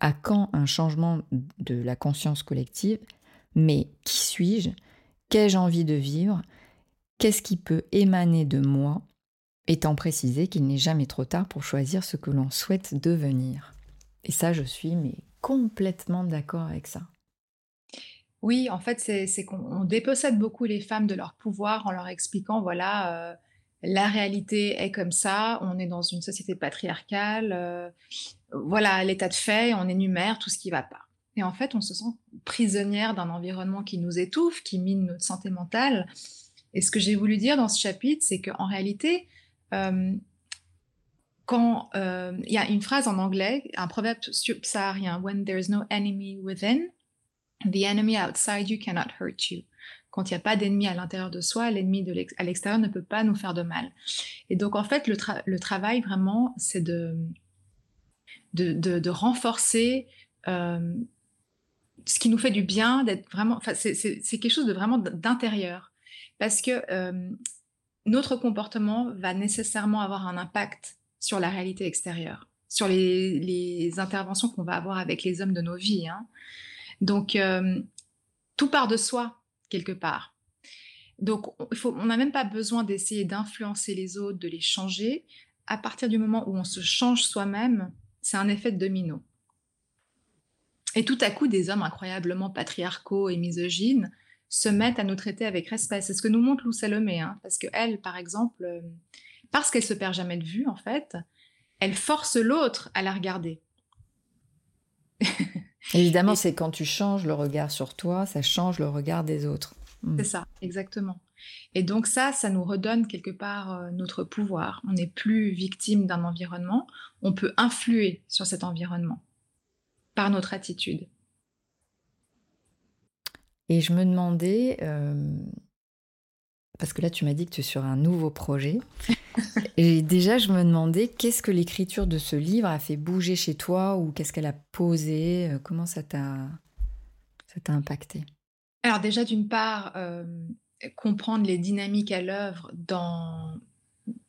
à quand un changement de la conscience collective, mais qui suis-je? Qu'ai-je envie de vivre? Qu'est-ce qui peut émaner de moi? Étant précisé qu'il n'est jamais trop tard pour choisir ce que l'on souhaite devenir. Et ça, je suis mais complètement d'accord avec ça. Oui, en fait, c'est qu'on dépossède beaucoup les femmes de leur pouvoir en leur expliquant, voilà, euh, la réalité est comme ça, on est dans une société patriarcale, euh, voilà l'état de fait, on énumère tout ce qui va pas. Et en fait, on se sent prisonnière d'un environnement qui nous étouffe, qui mine notre santé mentale. Et ce que j'ai voulu dire dans ce chapitre, c'est qu'en réalité, euh, quand il y a une phrase en anglais, un proverbe subsaharien, When there is no enemy within, The enemy outside you cannot hurt you. Quand il n'y a pas d'ennemi à l'intérieur de soi, l'ennemi à l'extérieur ne peut pas nous faire de mal. Et donc, en fait, le, travail, vraiment, c'est de, de, renforcer euh, ce qui nous fait du bien, d'être vraiment. c'est quelque chose de vraiment d'intérieur. Parce que euh, notre comportement va nécessairement avoir un impact sur la réalité extérieure, sur les, interventions qu'on va avoir avec les hommes de nos vies. Hein. Donc, euh, tout part de soi, quelque part. Donc, on n'a même pas besoin d'essayer d'influencer les autres, de les changer. À partir du moment où on se change soi-même, c'est un effet de domino. Et tout à coup, des hommes incroyablement patriarcaux et misogynes se mettent à nous traiter avec respect. C'est ce que nous montre Lou Salomé, hein, parce qu'elle, par exemple, euh, parce qu'elle se perd jamais de vue, en fait, elle force l'autre à la regarder. Évidemment, c'est quand tu changes le regard sur toi, ça change le regard des autres. Hmm. C'est ça, exactement. Et donc ça, ça nous redonne quelque part euh, notre pouvoir. On n'est plus victime d'un environnement, on peut influer sur cet environnement par notre attitude. Et je me demandais, euh, parce que là tu m'as dit que tu es sur un nouveau projet, et déjà, je me demandais qu'est-ce que l'écriture de ce livre a fait bouger chez toi ou qu'est-ce qu'elle a posé euh, Comment ça t'a impacté? Alors déjà, d'une part, euh, comprendre les dynamiques à l'œuvre dans,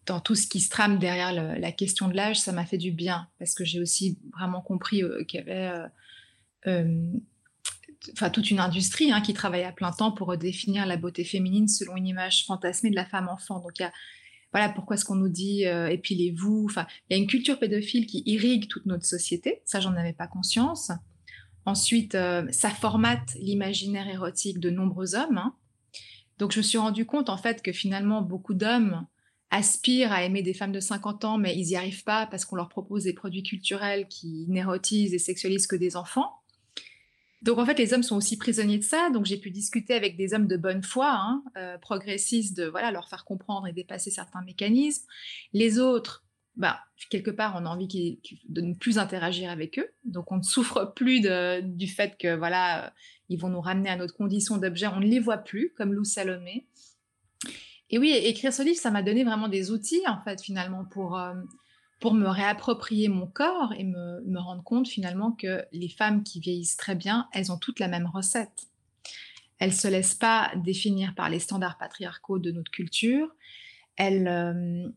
dans tout ce qui se trame derrière la question de l'âge, ça m'a fait du bien parce que j'ai aussi vraiment compris euh, qu'il y avait enfin, toute une industrie hein, qui travaille à plein temps pour redéfinir la beauté féminine selon une image fantasmée de la femme enfant. Donc y a voilà pourquoi est-ce qu'on nous dit euh, épilez-vous? Enfin, il y a une culture pédophile qui irrigue toute notre société. Ça, j'en avais pas conscience. Ensuite, euh, ça formate l'imaginaire érotique de nombreux hommes. Hein. Donc, je me suis rendu compte en fait que finalement, beaucoup d'hommes aspirent à aimer des femmes de 50 ans, mais ils n'y arrivent pas parce qu'on leur propose des produits culturels qui n'érotisent et sexualisent que des enfants. Donc en fait, les hommes sont aussi prisonniers de ça. Donc j'ai pu discuter avec des hommes de bonne foi, hein, euh, progressistes, de voilà leur faire comprendre et dépasser certains mécanismes. Les autres, bah, quelque part, on a envie de ne plus interagir avec eux. Donc on ne souffre plus du fait que voilà, ils vont nous ramener à notre condition d'objet. On ne les voit plus, comme Lou Salomé. Et oui, écrire ce livre, ça m'a donné vraiment des outils en fait finalement pour euh, pour me réapproprier mon corps et me, rendre compte finalement que les femmes qui vieillissent très bien, elles ont toutes la même recette. Elles se laissent pas définir par les standards patriarcaux de notre culture. Elles, euh,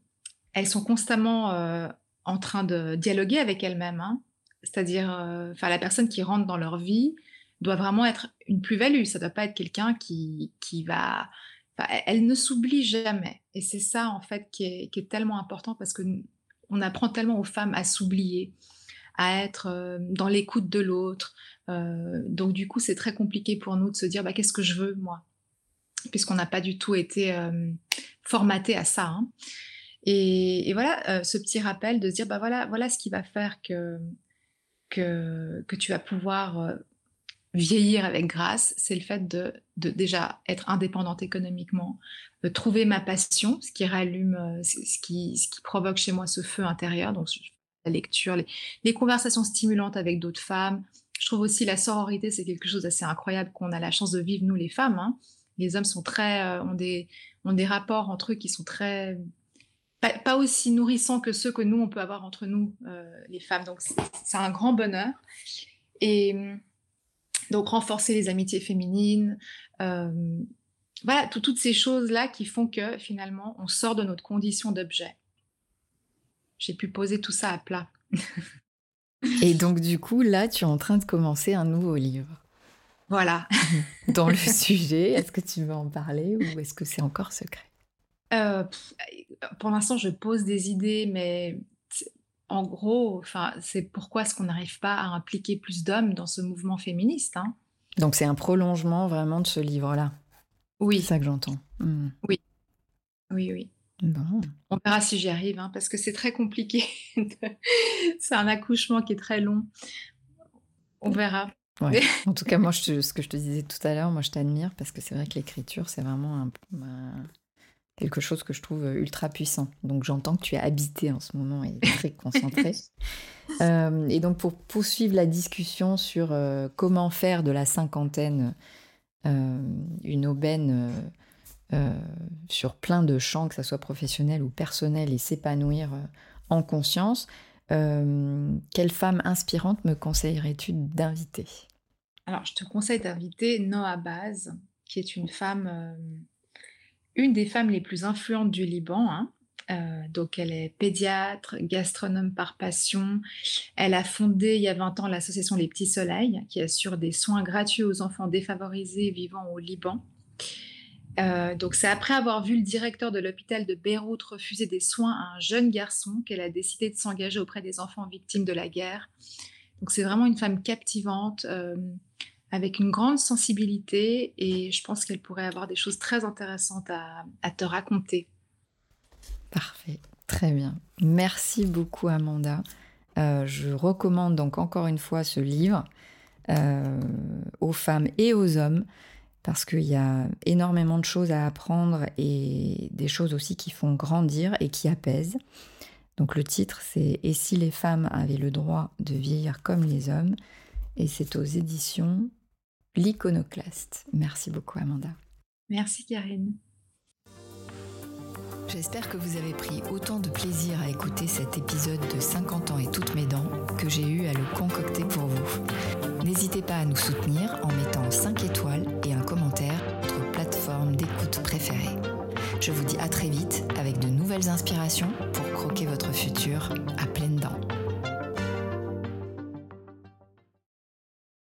elles sont constamment euh, en train de dialoguer avec elles-mêmes. Hein. C'est-à-dire, euh, enfin, la personne qui rentre dans leur vie doit vraiment être une plus-value. Ça ne doit pas être quelqu'un qui, qui va. Elle ne s'oublie jamais. Et c'est ça, en fait, qui est, qui est tellement important parce que on apprend tellement aux femmes à s'oublier, à être euh, dans l'écoute de l'autre. Euh, donc du coup, c'est très compliqué pour nous de se dire bah, qu'est-ce que je veux moi, puisqu'on n'a pas du tout été euh, formaté à ça. Hein. Et, voilà, ce petit rappel de se dire bah voilà, voilà ce qui va faire que que, que tu vas pouvoir vieillir avec grâce, c'est le fait de, déjà être indépendante économiquement, de trouver ma passion, ce qui rallume, euh, ce qui, provoque chez moi ce feu intérieur, donc la lecture, les, conversations stimulantes avec d'autres femmes. Je trouve aussi la sororité, c'est quelque chose d'assez incroyable qu'on a la chance de vivre, nous les femmes. Hein. Les hommes sont très, euh, ont, des, ont des rapports entre eux qui sont très pas, aussi nourrissants que ceux que nous, on peut avoir entre nous, euh, les femmes. Donc, c'est un grand bonheur. Et donc renforcer les amitiés féminines, euh, voilà, toutes ces choses-là qui font que finalement on sort de notre condition d'objet. J'ai pu poser tout ça à plat. Et donc du coup, là, tu es en train de commencer un nouveau livre. Voilà. Dans le sujet, est-ce que tu veux en parler ou est-ce que c'est encore secret? Euh, Pour l'instant, je pose des idées, mais en gros, enfin, c'est pourquoi est-ce qu'on n'arrive pas à impliquer plus d'hommes dans ce mouvement féministe. Hein. Donc c'est un prolongement vraiment de ce livre-là. Oui. C'est ça que j'entends. Hmm. Oui. Oui, oui. Bon. On verra si j'y arrive, hein, parce que c'est très compliqué. c'est un accouchement qui est très long. On verra. en tout cas, moi, ce que je te disais tout à l'heure, moi, je t'admire parce que c'est vrai que l'écriture, c'est vraiment un, quelque chose que je trouve ultra puissant. Donc, j'entends que tu es habité en ce moment et très concentré. Euh, et donc, pour poursuivre la discussion sur euh, comment faire de la cinquantaine euh, une aubaine sur plein de champs, que ce soit professionnel ou personnel, et s'épanouir en conscience, quelle femme inspirante me conseillerais-tu d'inviter? Alors, je te conseille d'inviter Noah Baz, qui est une femme, euh, une des femmes les plus influentes du Liban. Hein. Euh, donc, elle est pédiatre, gastronome par passion. Elle a fondé il y a 20 ans l'association Les Petits Soleils, qui assure des soins gratuits aux enfants défavorisés vivant au Liban. Euh, donc, c'est après avoir vu le directeur de l'hôpital de Beyrouth refuser des soins à un jeune garçon qu'elle a décidé de s'engager auprès des enfants victimes de la guerre. Donc, c'est vraiment une femme captivante avec une grande sensibilité et je pense qu'elle pourrait avoir des choses très intéressantes à, te raconter. Parfait, très bien. Merci beaucoup Amanda. Euh, je recommande donc encore une fois ce livre euh, aux femmes et aux hommes parce qu'il y a énormément de choses à apprendre et des choses aussi qui font grandir et qui apaisent. Donc le titre c'est Et si les femmes avaient le droit de vieillir comme les hommes? et c'est aux éditions l'iconoclaste. Merci beaucoup Amanda. Merci Karine. J'espère que vous avez pris autant de plaisir à écouter cet épisode de 50 ans et toutes mes dents que j'ai eu à le concocter pour vous. N'hésitez pas à nous soutenir en mettant 5 étoiles et un commentaire sur votre plateforme d'écoute préférée. Je vous dis à très vite avec de nouvelles inspirations pour croquer votre futur à